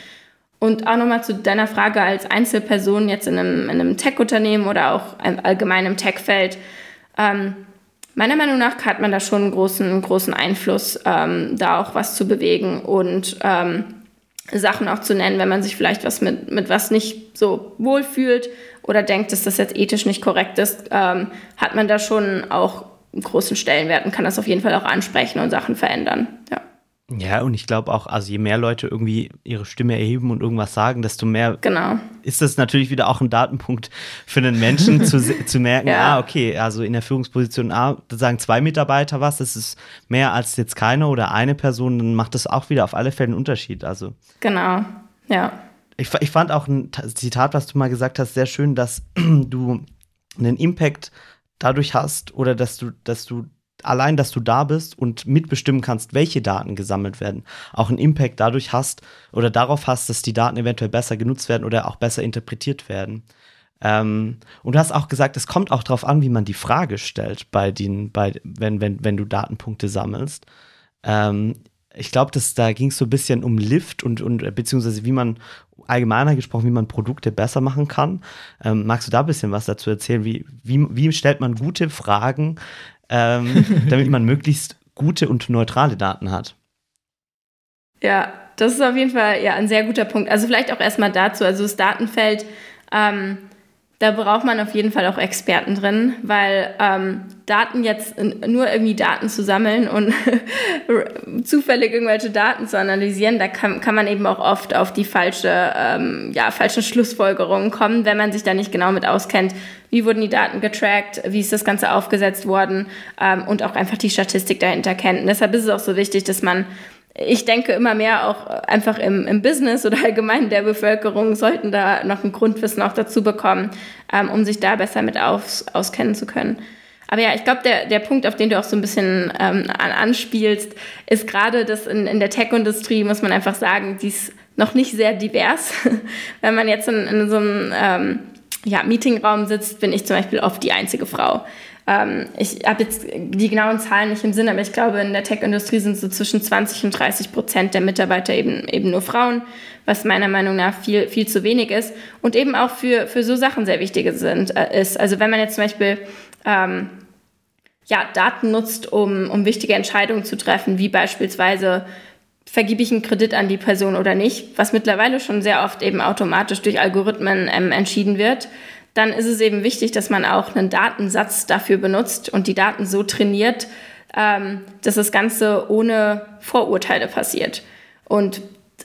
Und auch nochmal zu deiner Frage als Einzelperson jetzt in einem, in einem Tech-Unternehmen oder auch allgemein im Tech-Feld. Ähm, meiner Meinung nach hat man da schon einen großen, großen Einfluss, ähm, da auch was zu bewegen und ähm, Sachen auch zu nennen, wenn man sich vielleicht was mit, mit was nicht so wohl fühlt oder denkt, dass das jetzt ethisch nicht korrekt ist, ähm, hat man da schon auch einen großen Stellenwert und kann das auf jeden Fall auch ansprechen und Sachen verändern. Ja. Ja, und ich glaube auch, also je mehr Leute irgendwie ihre Stimme erheben und irgendwas sagen, desto mehr genau. ist das natürlich wieder auch ein Datenpunkt für den Menschen zu, zu merken, ja. ah, okay, also in der Führungsposition A, da sagen zwei Mitarbeiter was, das ist mehr als jetzt keine oder eine Person, dann macht das auch wieder auf alle Fälle einen Unterschied. Also. Genau, ja. Ich, ich fand auch ein Zitat, was du mal gesagt hast, sehr schön, dass du einen Impact dadurch hast oder dass du, dass du allein, dass du da bist und mitbestimmen kannst, welche Daten gesammelt werden, auch einen Impact dadurch hast oder darauf hast, dass die Daten eventuell besser genutzt werden oder auch besser interpretiert werden. Ähm, und du hast auch gesagt, es kommt auch darauf an, wie man die Frage stellt, bei den, bei, wenn, wenn, wenn du Datenpunkte sammelst. Ähm, ich glaube, da ging es so ein bisschen um Lift und, und beziehungsweise wie man allgemeiner gesprochen, wie man Produkte besser machen kann. Ähm, magst du da ein bisschen was dazu erzählen? Wie, wie, wie stellt man gute Fragen, ähm, damit man möglichst gute und neutrale Daten hat. Ja, das ist auf jeden Fall ja, ein sehr guter Punkt. Also vielleicht auch erstmal dazu, also das Datenfeld ähm, da braucht man auf jeden Fall auch Experten drin, weil ähm, Daten jetzt nur irgendwie Daten zu sammeln und zufällig irgendwelche Daten zu analysieren, da kann, kann man eben auch oft auf die falsche, ähm, ja, falschen Schlussfolgerungen kommen, wenn man sich da nicht genau mit auskennt. Wie wurden die Daten getrackt? Wie ist das Ganze aufgesetzt worden? Ähm, und auch einfach die Statistik dahinter kennt. Und deshalb ist es auch so wichtig, dass man ich denke immer mehr auch einfach im, im Business oder allgemein der Bevölkerung sollten da noch ein Grundwissen auch dazu bekommen, ähm, um sich da besser mit aus, auskennen zu können. Aber ja, ich glaube, der, der Punkt, auf den du auch so ein bisschen ähm, an, anspielst, ist gerade, dass in, in der Tech-Industrie, muss man einfach sagen, die ist noch nicht sehr divers. Wenn man jetzt in, in so einem ähm, ja, Meetingraum sitzt, bin ich zum Beispiel oft die einzige Frau. Ähm, ich habe jetzt die genauen Zahlen nicht im Sinn, aber ich glaube, in der Tech-Industrie sind so zwischen 20 und 30 Prozent der Mitarbeiter eben, eben nur Frauen, was meiner Meinung nach viel, viel zu wenig ist und eben auch für, für so Sachen sehr wichtig sind, äh, ist. Also wenn man jetzt zum Beispiel ähm, ja, Daten nutzt, um, um wichtige Entscheidungen zu treffen, wie beispielsweise vergebe ich einen Kredit an die Person oder nicht, was mittlerweile schon sehr oft eben automatisch durch Algorithmen ähm, entschieden wird, dann ist es eben wichtig, dass man auch einen Datensatz dafür benutzt und die Daten so trainiert, ähm, dass das Ganze ohne Vorurteile passiert. Und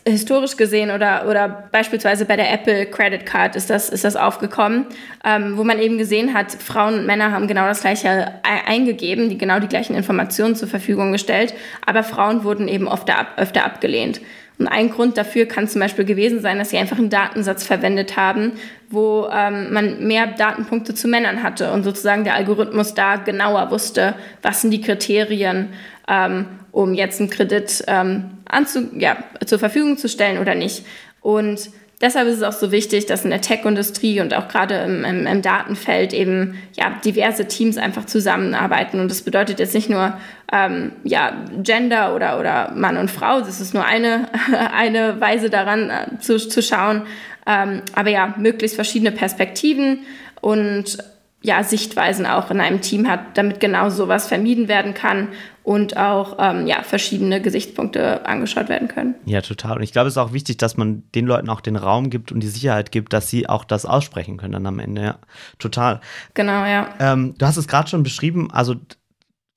historisch gesehen oder, oder beispielsweise bei der Apple Credit Card ist das, ist das aufgekommen, ähm, wo man eben gesehen hat, Frauen und Männer haben genau das gleiche eingegeben, die genau die gleichen Informationen zur Verfügung gestellt, aber Frauen wurden eben oft ab, öfter abgelehnt. Und ein Grund dafür kann zum Beispiel gewesen sein, dass sie einfach einen Datensatz verwendet haben, wo ähm, man mehr Datenpunkte zu Männern hatte und sozusagen der Algorithmus da genauer wusste, was sind die Kriterien, ähm, um jetzt einen Kredit ähm, anzu ja, zur Verfügung zu stellen oder nicht. Und deshalb ist es auch so wichtig, dass in der Tech-Industrie und auch gerade im, im, im, Datenfeld eben ja, diverse Teams einfach zusammenarbeiten. Und das bedeutet jetzt nicht nur ähm, ja, Gender oder, oder Mann und Frau, das ist nur eine, eine Weise daran äh, zu, zu schauen. Ähm, aber ja, möglichst verschiedene Perspektiven und ja, Sichtweisen auch in einem Team hat, damit genau sowas vermieden werden kann und auch ähm, ja, verschiedene Gesichtspunkte angeschaut werden können. Ja, total. Und ich glaube, es ist auch wichtig, dass man den Leuten auch den Raum gibt und die Sicherheit gibt, dass sie auch das aussprechen können dann am Ende. Ja, total. Genau, ja. Ähm, du hast es gerade schon beschrieben, also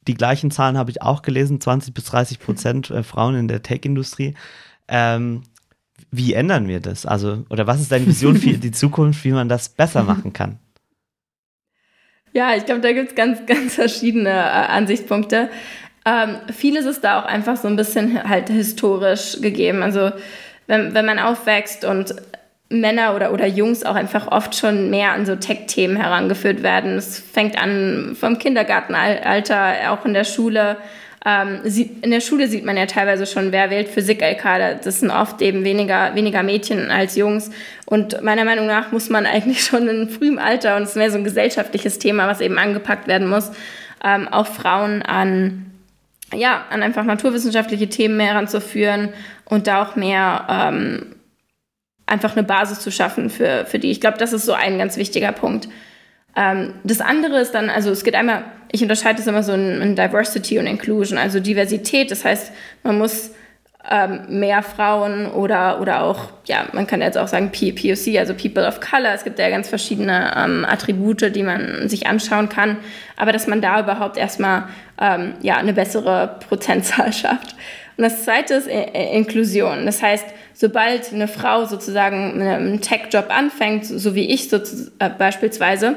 die gleichen Zahlen habe ich auch gelesen, 20 bis 30 Prozent äh, Frauen in der Tech-Industrie. Ähm, wie ändern wir das? Also, oder was ist deine Vision für die Zukunft, wie man das besser machen kann? Ja, ich glaube, da gibt es ganz, ganz verschiedene äh, Ansichtspunkte. Ähm, vieles ist da auch einfach so ein bisschen halt historisch gegeben. Also wenn, wenn man aufwächst und Männer oder, oder Jungs auch einfach oft schon mehr an so Tech-Themen herangeführt werden. Es fängt an vom Kindergartenalter, auch in der Schule. Ähm, in der Schule sieht man ja teilweise schon, wer wählt Physik-LK. Das sind oft eben weniger, weniger Mädchen als Jungs. Und meiner Meinung nach muss man eigentlich schon in frühem Alter, und es ist mehr so ein gesellschaftliches Thema, was eben angepackt werden muss, ähm, auch Frauen an, ja, an einfach naturwissenschaftliche Themen mehr heranzuführen und da auch mehr ähm, einfach eine Basis zu schaffen für, für die. Ich glaube, das ist so ein ganz wichtiger Punkt. Ähm, das andere ist dann, also es geht einmal, ich unterscheide es immer so in, in Diversity und Inclusion, also Diversität. Das heißt, man muss ähm, mehr Frauen oder, oder auch, ja, man kann jetzt auch sagen POC, also People of Color. Es gibt ja ganz verschiedene ähm, Attribute, die man sich anschauen kann. Aber dass man da überhaupt erstmal ähm, ja, eine bessere Prozentzahl schafft. Und das zweite ist Inklusion. Das heißt, sobald eine Frau sozusagen einen Tech-Job anfängt, so wie ich so, äh, beispielsweise,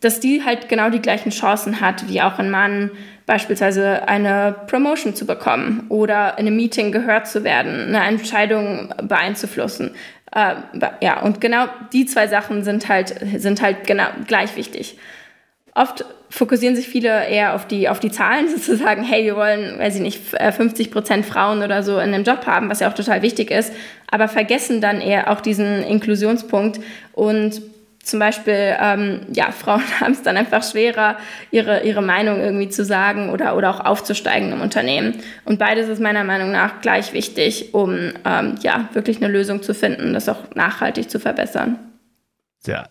dass die halt genau die gleichen Chancen hat wie auch ein Mann, beispielsweise eine Promotion zu bekommen oder in einem Meeting gehört zu werden, eine Entscheidung beeinzuflussen. Äh, ja, und genau die zwei Sachen sind halt, sind halt genau gleich wichtig. Oft fokussieren sich viele eher auf die, auf die Zahlen, sozusagen, hey, wir wollen, weiß ich nicht, 50 Prozent Frauen oder so in einem Job haben, was ja auch total wichtig ist, aber vergessen dann eher auch diesen Inklusionspunkt und zum Beispiel, ähm, ja, Frauen haben es dann einfach schwerer, ihre, ihre Meinung irgendwie zu sagen oder, oder auch aufzusteigen im Unternehmen. Und beides ist meiner Meinung nach gleich wichtig, um ähm, ja, wirklich eine Lösung zu finden, das auch nachhaltig zu verbessern. Ja,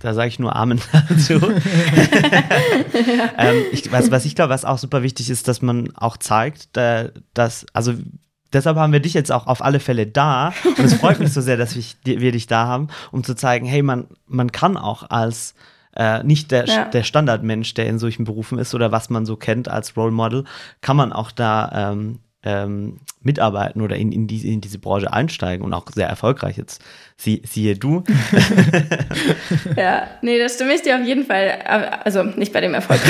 da sage ich nur Amen dazu. ähm, ich, was, was ich glaube, was auch super wichtig ist, dass man auch zeigt, dass, also deshalb haben wir dich jetzt auch auf alle Fälle da. Und es freut mich so sehr, dass wir, wir dich da haben, um zu zeigen, hey, man, man kann auch als äh, nicht der, ja. der Standardmensch, der in solchen Berufen ist oder was man so kennt als Role Model, kann man auch da ähm, ähm, mitarbeiten oder in, in, die, in diese Branche einsteigen und auch sehr erfolgreich jetzt Sie, siehe du. ja, nee, da stimme ich dir auf jeden Fall, also nicht bei dem Erfolg,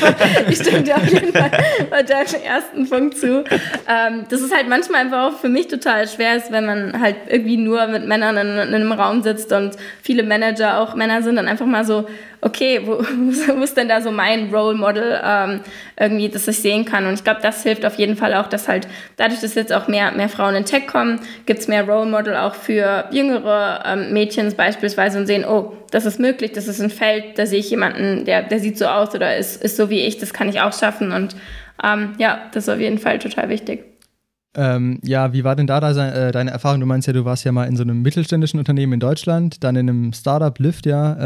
ich stimme dir auf jeden Fall bei deinem ersten Punkt zu. Ähm, das ist halt manchmal einfach auch für mich total schwer ist, wenn man halt irgendwie nur mit Männern in, in einem Raum sitzt und viele Manager auch Männer sind, dann einfach mal so, okay, wo, wo ist denn da so mein Role Model ähm, irgendwie, dass ich sehen kann. Und ich glaube, das hilft auf jeden Fall auch, dass halt dadurch, dass jetzt auch mehr, mehr Frauen in Tech kommen, gibt es mehr Role Model auch für jüngere ähm, Mädchen beispielsweise und sehen, oh, das ist möglich, das ist ein Feld, da sehe ich jemanden, der, der sieht so aus oder ist, ist so wie ich, das kann ich auch schaffen. Und ähm, ja, das ist auf jeden Fall total wichtig. Ähm, ja, wie war denn da, da äh, deine Erfahrung? Du meinst ja, du warst ja mal in so einem mittelständischen Unternehmen in Deutschland, dann in einem Startup Lyft, ja.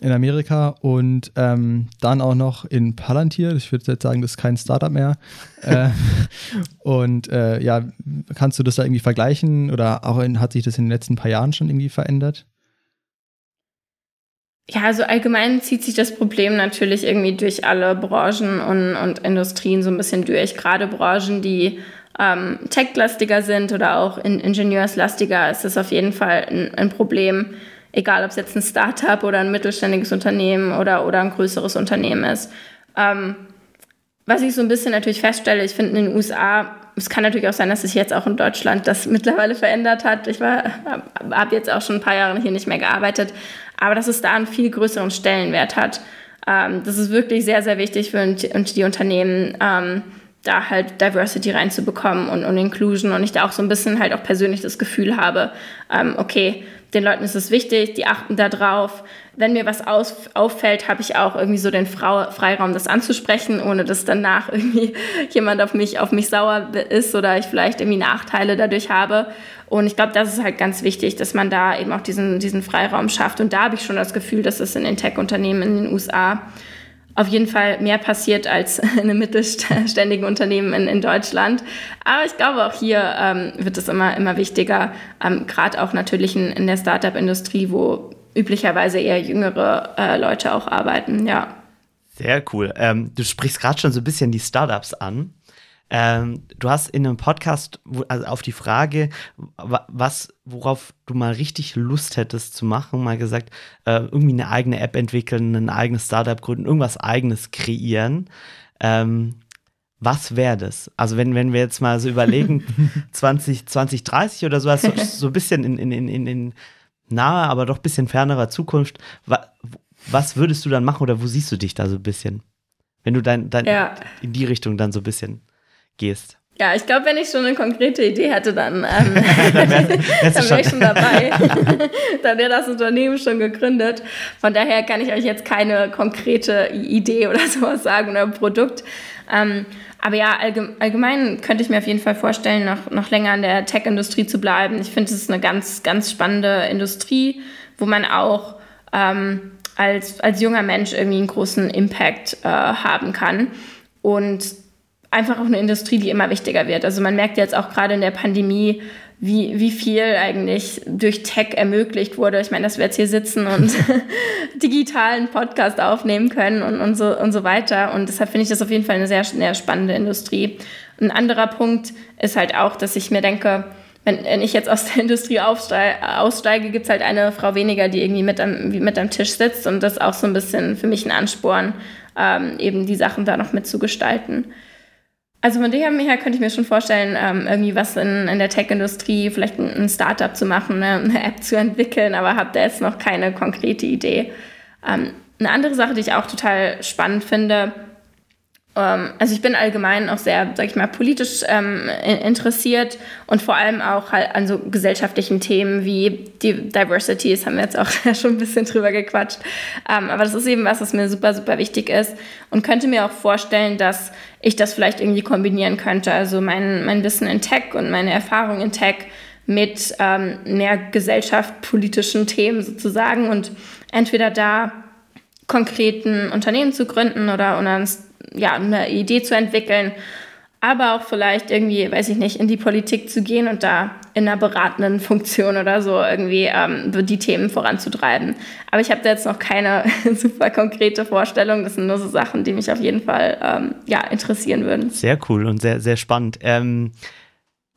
In Amerika und ähm, dann auch noch in Palantir. Ich würde jetzt sagen, das ist kein Startup mehr. äh, und äh, ja, kannst du das da irgendwie vergleichen oder auch in, hat sich das in den letzten paar Jahren schon irgendwie verändert? Ja, also allgemein zieht sich das Problem natürlich irgendwie durch alle Branchen und, und Industrien so ein bisschen durch. Gerade Branchen, die ähm, tech-lastiger sind oder auch in ingenieurslastiger, ist das auf jeden Fall ein, ein Problem egal ob es jetzt ein Startup oder ein mittelständiges Unternehmen oder, oder ein größeres Unternehmen ist. Ähm, was ich so ein bisschen natürlich feststelle, ich finde in den USA, es kann natürlich auch sein, dass sich jetzt auch in Deutschland das mittlerweile verändert hat. Ich habe jetzt auch schon ein paar Jahre hier nicht mehr gearbeitet, aber dass es da einen viel größeren Stellenwert hat. Ähm, das ist wirklich sehr, sehr wichtig für die Unternehmen, ähm, da halt Diversity reinzubekommen und, und Inclusion und ich da auch so ein bisschen halt auch persönlich das Gefühl habe, ähm, okay, den Leuten ist es wichtig, die achten da drauf. Wenn mir was aus, auffällt, habe ich auch irgendwie so den Frau, Freiraum, das anzusprechen, ohne dass danach irgendwie jemand auf mich, auf mich sauer ist oder ich vielleicht irgendwie Nachteile dadurch habe. Und ich glaube, das ist halt ganz wichtig, dass man da eben auch diesen, diesen Freiraum schafft. Und da habe ich schon das Gefühl, dass es in den Tech-Unternehmen in den USA auf jeden Fall mehr passiert als in einem mittelständigen Unternehmen in, in Deutschland. Aber ich glaube, auch hier ähm, wird es immer, immer wichtiger, ähm, gerade auch natürlich in, in der Startup-Industrie, wo üblicherweise eher jüngere äh, Leute auch arbeiten, ja. Sehr cool. Ähm, du sprichst gerade schon so ein bisschen die Startups an. Ähm, du hast in einem Podcast also auf die Frage, was, worauf du mal richtig Lust hättest zu machen, mal gesagt, äh, irgendwie eine eigene App entwickeln, ein eigenes Startup gründen, irgendwas eigenes kreieren. Ähm, was wäre das? Also wenn, wenn wir jetzt mal so überlegen, 20, 2030 oder sowas, so, so ein bisschen in, in, in, in nahe, aber doch ein bisschen fernerer Zukunft, wa, was würdest du dann machen oder wo siehst du dich da so ein bisschen? Wenn du dein, dein ja. in die Richtung dann so ein bisschen gehst. Ja, ich glaube, wenn ich schon eine konkrete Idee hätte, dann, ähm, dann wäre ich schon dabei. dann wäre das Unternehmen schon gegründet. Von daher kann ich euch jetzt keine konkrete Idee oder sowas sagen oder Produkt. Ähm, aber ja, allgemein könnte ich mir auf jeden Fall vorstellen, noch, noch länger in der Tech-Industrie zu bleiben. Ich finde, es ist eine ganz, ganz spannende Industrie, wo man auch ähm, als, als junger Mensch irgendwie einen großen Impact äh, haben kann. Und einfach auch eine Industrie, die immer wichtiger wird. Also man merkt jetzt auch gerade in der Pandemie, wie, wie viel eigentlich durch Tech ermöglicht wurde. Ich meine, dass wir jetzt hier sitzen und digitalen Podcast aufnehmen können und, und, so, und so weiter. Und deshalb finde ich das auf jeden Fall eine sehr, sehr spannende Industrie. Ein anderer Punkt ist halt auch, dass ich mir denke, wenn ich jetzt aus der Industrie aussteige, gibt es halt eine Frau weniger, die irgendwie mit am, mit am Tisch sitzt und das ist auch so ein bisschen für mich ein Ansporn, ähm, eben die Sachen da noch mitzugestalten. Also von dem her könnte ich mir schon vorstellen, ähm, irgendwie was in, in der Tech-Industrie, vielleicht ein, ein Startup zu machen, eine, eine, App zu entwickeln, aber habe da jetzt noch keine konkrete Idee. Ähm, eine andere Sache, die ich auch total spannend finde, also ich bin allgemein auch sehr, sag ich mal, politisch ähm, interessiert und vor allem auch halt an so gesellschaftlichen Themen wie die Diversity, das haben wir jetzt auch schon ein bisschen drüber gequatscht. Ähm, aber das ist eben was, was mir super, super wichtig ist und könnte mir auch vorstellen, dass ich das vielleicht irgendwie kombinieren könnte. Also mein, mein Wissen in Tech und meine Erfahrung in Tech mit ähm, mehr gesellschaftspolitischen Themen sozusagen und entweder da konkreten Unternehmen zu gründen oder, oder ein ja, eine Idee zu entwickeln, aber auch vielleicht irgendwie, weiß ich nicht, in die Politik zu gehen und da in einer beratenden Funktion oder so irgendwie ähm, die Themen voranzutreiben. Aber ich habe da jetzt noch keine super konkrete Vorstellung. Das sind nur so Sachen, die mich auf jeden Fall ähm, ja, interessieren würden. Sehr cool und sehr, sehr spannend. Ähm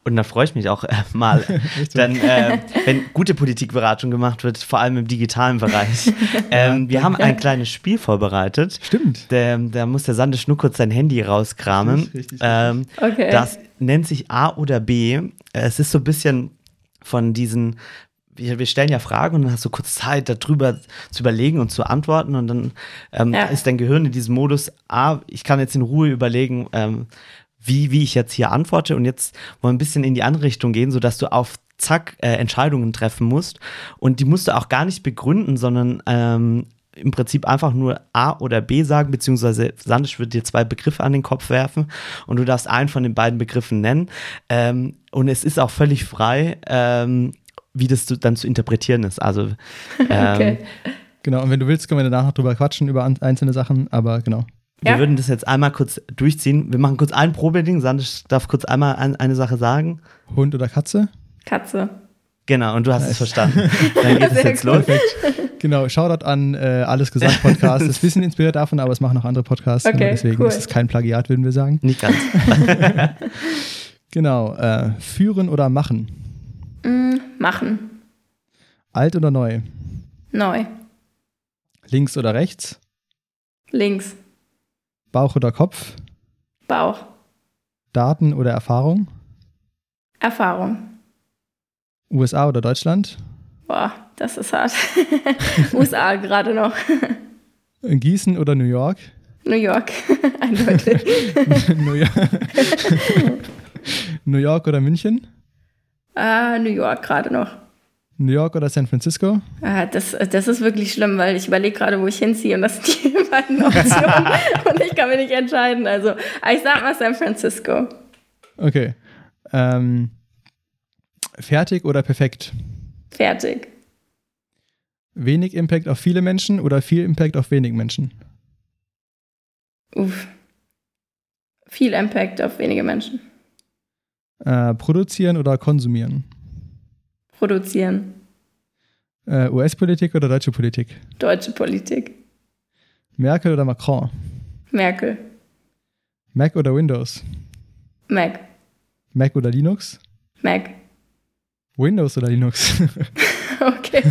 und da freue ich mich auch äh, mal, dann, äh, wenn gute Politikberatung gemacht wird, vor allem im digitalen Bereich. Ähm, wir haben ein kleines Spiel vorbereitet. Stimmt. Da, da muss der Sande Schnuck kurz sein Handy rauskramen. Richtig, richtig, ähm, okay. Das nennt sich A oder B. Es ist so ein bisschen von diesen wir, wir, stellen ja Fragen und dann hast du kurz Zeit, darüber zu überlegen und zu antworten. Und dann ähm, ja. ist dein Gehirn in diesem Modus, ah, ich kann jetzt in Ruhe überlegen, ähm, wie, wie ich jetzt hier antworte und jetzt wollen wir ein bisschen in die andere Richtung gehen, sodass du auf Zack äh, Entscheidungen treffen musst. Und die musst du auch gar nicht begründen, sondern ähm, im Prinzip einfach nur A oder B sagen, beziehungsweise Sandisch wird dir zwei Begriffe an den Kopf werfen und du darfst einen von den beiden Begriffen nennen. Ähm, und es ist auch völlig frei, ähm, wie das dann zu interpretieren ist. Also ähm, okay. Genau, und wenn du willst, können wir danach noch drüber quatschen, über einzelne Sachen, aber genau. Wir ja. würden das jetzt einmal kurz durchziehen. Wir machen kurz ein Probeding. Sandisch darf kurz einmal ein, eine Sache sagen. Hund oder Katze? Katze. Genau, und du hast nice. es verstanden. Dann geht es jetzt los. Perfekt. Genau, Shoutout an äh, Alles Gesagt Podcast. Das ist ein bisschen inspiriert davon, aber es machen auch andere Podcasts. Okay, deswegen cool. ist es kein Plagiat, würden wir sagen. Nicht ganz. genau, äh, führen oder machen? Mm, machen. Alt oder neu? Neu. Links oder rechts? Links. Bauch oder Kopf? Bauch. Daten oder Erfahrung? Erfahrung. USA oder Deutschland? Boah, das ist hart. USA gerade noch. Gießen oder New York? New York, eindeutig. New, York. New York oder München? Uh, New York gerade noch. New York oder San Francisco? Ah, das, das ist wirklich schlimm, weil ich überlege gerade, wo ich hinziehe und das sind die beiden Optionen und ich kann mich nicht entscheiden. Also ich sag mal San Francisco. Okay. Ähm, fertig oder perfekt? Fertig. Wenig Impact auf viele Menschen oder viel Impact auf wenig Menschen? Uff. Viel Impact auf wenige Menschen. Äh, produzieren oder konsumieren? Produzieren? Äh, US-Politik oder deutsche Politik? Deutsche Politik. Merkel oder Macron? Merkel. Mac oder Windows? Mac. Mac oder Linux? Mac. Windows oder Linux? okay.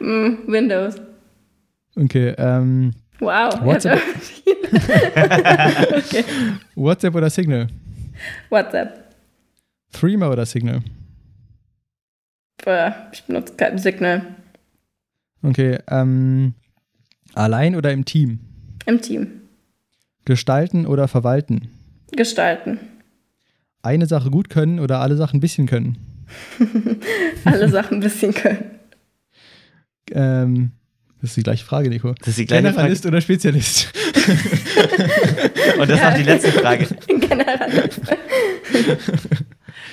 Mm, Windows. Okay. Ähm, wow. WhatsApp. okay. WhatsApp oder Signal? WhatsApp. Threema oder Signal? Ich benutze kein Signal. Okay, ähm, allein oder im Team? Im Team. Gestalten oder verwalten? Gestalten. Eine Sache gut können oder alle Sachen ein bisschen können? alle Sachen ein bisschen können. Ähm, das ist die gleiche Frage, Nico. Das ist die gleiche Generalist Frage. oder Spezialist? Und das ist auch die letzte Frage. Generalist.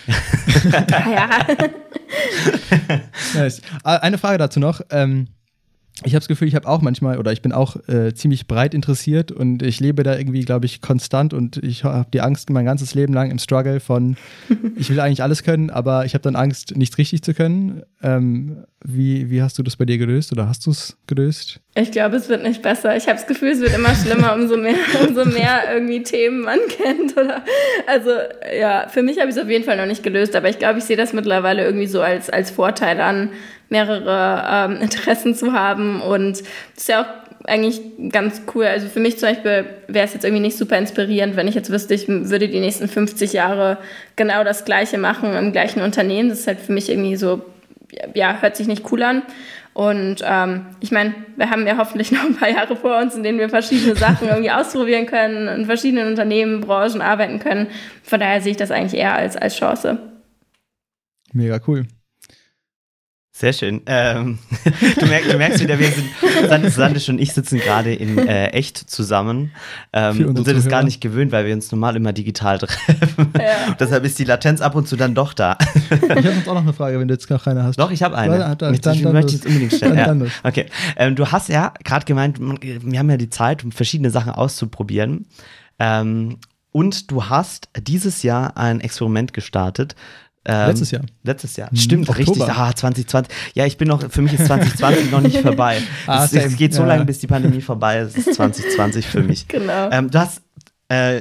ja. nice. Eine Frage dazu noch. Ähm, ich habe das Gefühl, ich habe auch manchmal oder ich bin auch äh, ziemlich breit interessiert und ich lebe da irgendwie, glaube ich, konstant und ich habe die Angst mein ganzes Leben lang im Struggle von, ich will eigentlich alles können, aber ich habe dann Angst, nichts richtig zu können. Ähm, wie, wie hast du das bei dir gelöst oder hast du es gelöst? Ich glaube, es wird nicht besser. Ich habe das Gefühl, es wird immer schlimmer, umso mehr, umso mehr irgendwie Themen man kennt. Oder also ja, für mich habe ich es auf jeden Fall noch nicht gelöst, aber ich glaube, ich sehe das mittlerweile irgendwie so als, als Vorteil an, mehrere ähm, Interessen zu haben. Und das ist ja auch eigentlich ganz cool. Also für mich zum Beispiel wäre es jetzt irgendwie nicht super inspirierend, wenn ich jetzt wüsste, ich würde die nächsten 50 Jahre genau das Gleiche machen im gleichen Unternehmen. Das ist halt für mich irgendwie so ja, hört sich nicht cool an. Und ähm, ich meine, wir haben ja hoffentlich noch ein paar Jahre vor uns, in denen wir verschiedene Sachen irgendwie ausprobieren können, in verschiedenen Unternehmen, Branchen arbeiten können. Von daher sehe ich das eigentlich eher als, als Chance. Mega cool. Sehr schön. Ähm, du, merkst, du, merkst, wieder, wir sind, Sandisch und ich sitzen gerade in äh, echt zusammen ähm, und sind es gar nicht gewöhnt, weil wir uns normal immer digital treffen. Ja. Deshalb ist die Latenz ab und zu dann doch da. ich habe jetzt auch noch eine Frage, wenn du jetzt gar keine hast. Doch, ich habe eine. Dann, dann, dann, dann möchte ich jetzt unbedingt stellen. Ja. Okay. Ähm, du hast ja gerade gemeint, man, wir haben ja die Zeit, um verschiedene Sachen auszuprobieren. Ähm, und du hast dieses Jahr ein Experiment gestartet, ähm, letztes Jahr. Letztes Jahr. Hm, Stimmt, Oktober. richtig. Ah, 2020. Ja, ich bin noch, für mich ist 2020 noch nicht vorbei. Ah, es, es, geht so ja. lange, bis die Pandemie vorbei ist. Es ist 2020 für mich. Genau. Ähm, du hast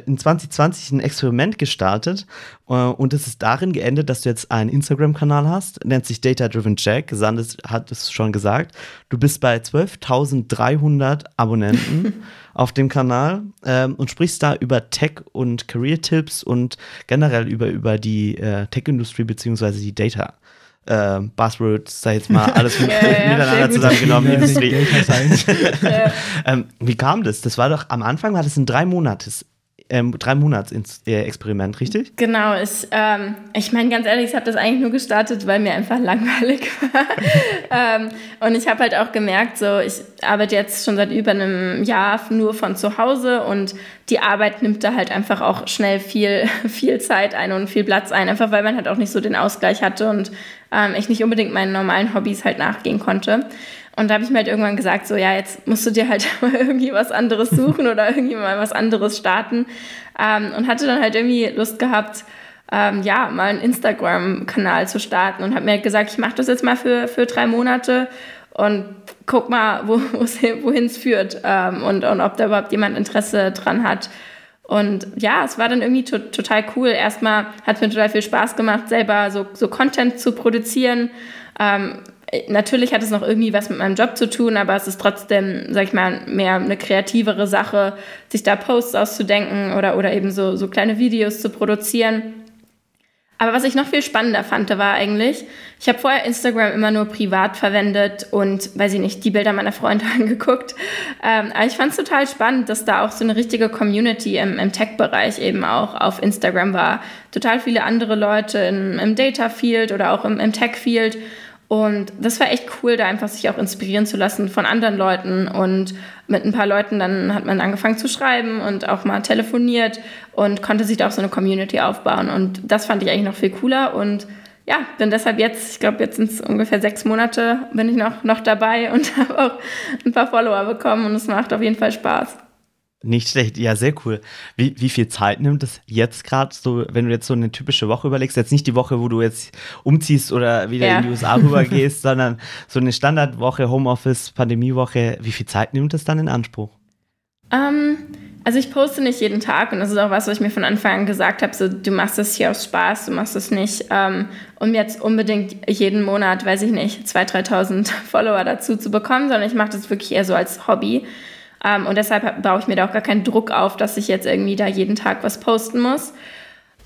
in 2020 ein Experiment gestartet äh, und es ist darin geendet, dass du jetzt einen Instagram-Kanal hast, nennt sich Data Driven Jack. Sandes hat es schon gesagt. Du bist bei 12.300 Abonnenten auf dem Kanal ähm, und sprichst da über Tech und Career-Tipps und generell über, über die äh, Tech-Industrie beziehungsweise die Data äh, Buzzwords, sei jetzt mal alles mit, ja, ja, miteinander zusammengenommen. Industrie. ähm, wie kam das? Das war doch am Anfang war das ein drei Monates ähm, drei Monats Experiment, richtig? Genau, ich, ähm, ich meine ganz ehrlich, ich habe das eigentlich nur gestartet, weil mir einfach langweilig war. ähm, und ich habe halt auch gemerkt, so ich arbeite jetzt schon seit über einem Jahr nur von zu Hause und die Arbeit nimmt da halt einfach auch schnell viel, viel Zeit ein und viel Platz ein, einfach weil man halt auch nicht so den Ausgleich hatte und ähm, ich nicht unbedingt meinen normalen Hobbys halt nachgehen konnte. Und da habe ich mir halt irgendwann gesagt, so ja, jetzt musst du dir halt mal irgendwie was anderes suchen oder irgendwie mal was anderes starten. Ähm, und hatte dann halt irgendwie Lust gehabt, ähm, ja, mal einen Instagram-Kanal zu starten und habe mir halt gesagt, ich mache das jetzt mal für, für drei Monate und guck mal, wo, wohin es führt ähm, und, und ob da überhaupt jemand Interesse dran hat. Und ja, es war dann irgendwie to total cool. Erstmal hat es mir total viel Spaß gemacht, selber so, so Content zu produzieren. Ähm, natürlich hat es noch irgendwie was mit meinem Job zu tun, aber es ist trotzdem, sag ich mal, mehr eine kreativere Sache, sich da Posts auszudenken oder, oder eben so, so kleine Videos zu produzieren. Aber was ich noch viel spannender fand, war eigentlich, ich habe vorher Instagram immer nur privat verwendet und, weiß ich nicht, die Bilder meiner Freunde angeguckt. Ähm, aber ich fand es total spannend, dass da auch so eine richtige Community im, im Tech-Bereich eben auch auf Instagram war. Total viele andere Leute im, im Data-Field oder auch im, im Tech-Field. Und das war echt cool, da einfach sich auch inspirieren zu lassen von anderen Leuten. Und mit ein paar Leuten dann hat man angefangen zu schreiben und auch mal telefoniert und konnte sich da auch so eine Community aufbauen. Und das fand ich eigentlich noch viel cooler. Und ja, bin deshalb jetzt, ich glaube, jetzt sind es ungefähr sechs Monate, bin ich noch, noch dabei und habe auch ein paar Follower bekommen und es macht auf jeden Fall Spaß. Nicht schlecht, ja, sehr cool. Wie, wie viel Zeit nimmt es jetzt gerade so, wenn du jetzt so eine typische Woche überlegst, jetzt nicht die Woche, wo du jetzt umziehst oder wieder ja. in die USA rübergehst, sondern so eine Standardwoche, Homeoffice, Pandemiewoche, wie viel Zeit nimmt es dann in Anspruch? Ähm, also ich poste nicht jeden Tag und das ist auch was, was ich mir von Anfang an gesagt habe, so du machst das hier aus Spaß, du machst das nicht, ähm, um jetzt unbedingt jeden Monat, weiß ich nicht, 2.000, 3.000 Follower dazu zu bekommen, sondern ich mache das wirklich eher so als Hobby. Ähm, und deshalb baue ich mir da auch gar keinen Druck auf, dass ich jetzt irgendwie da jeden Tag was posten muss.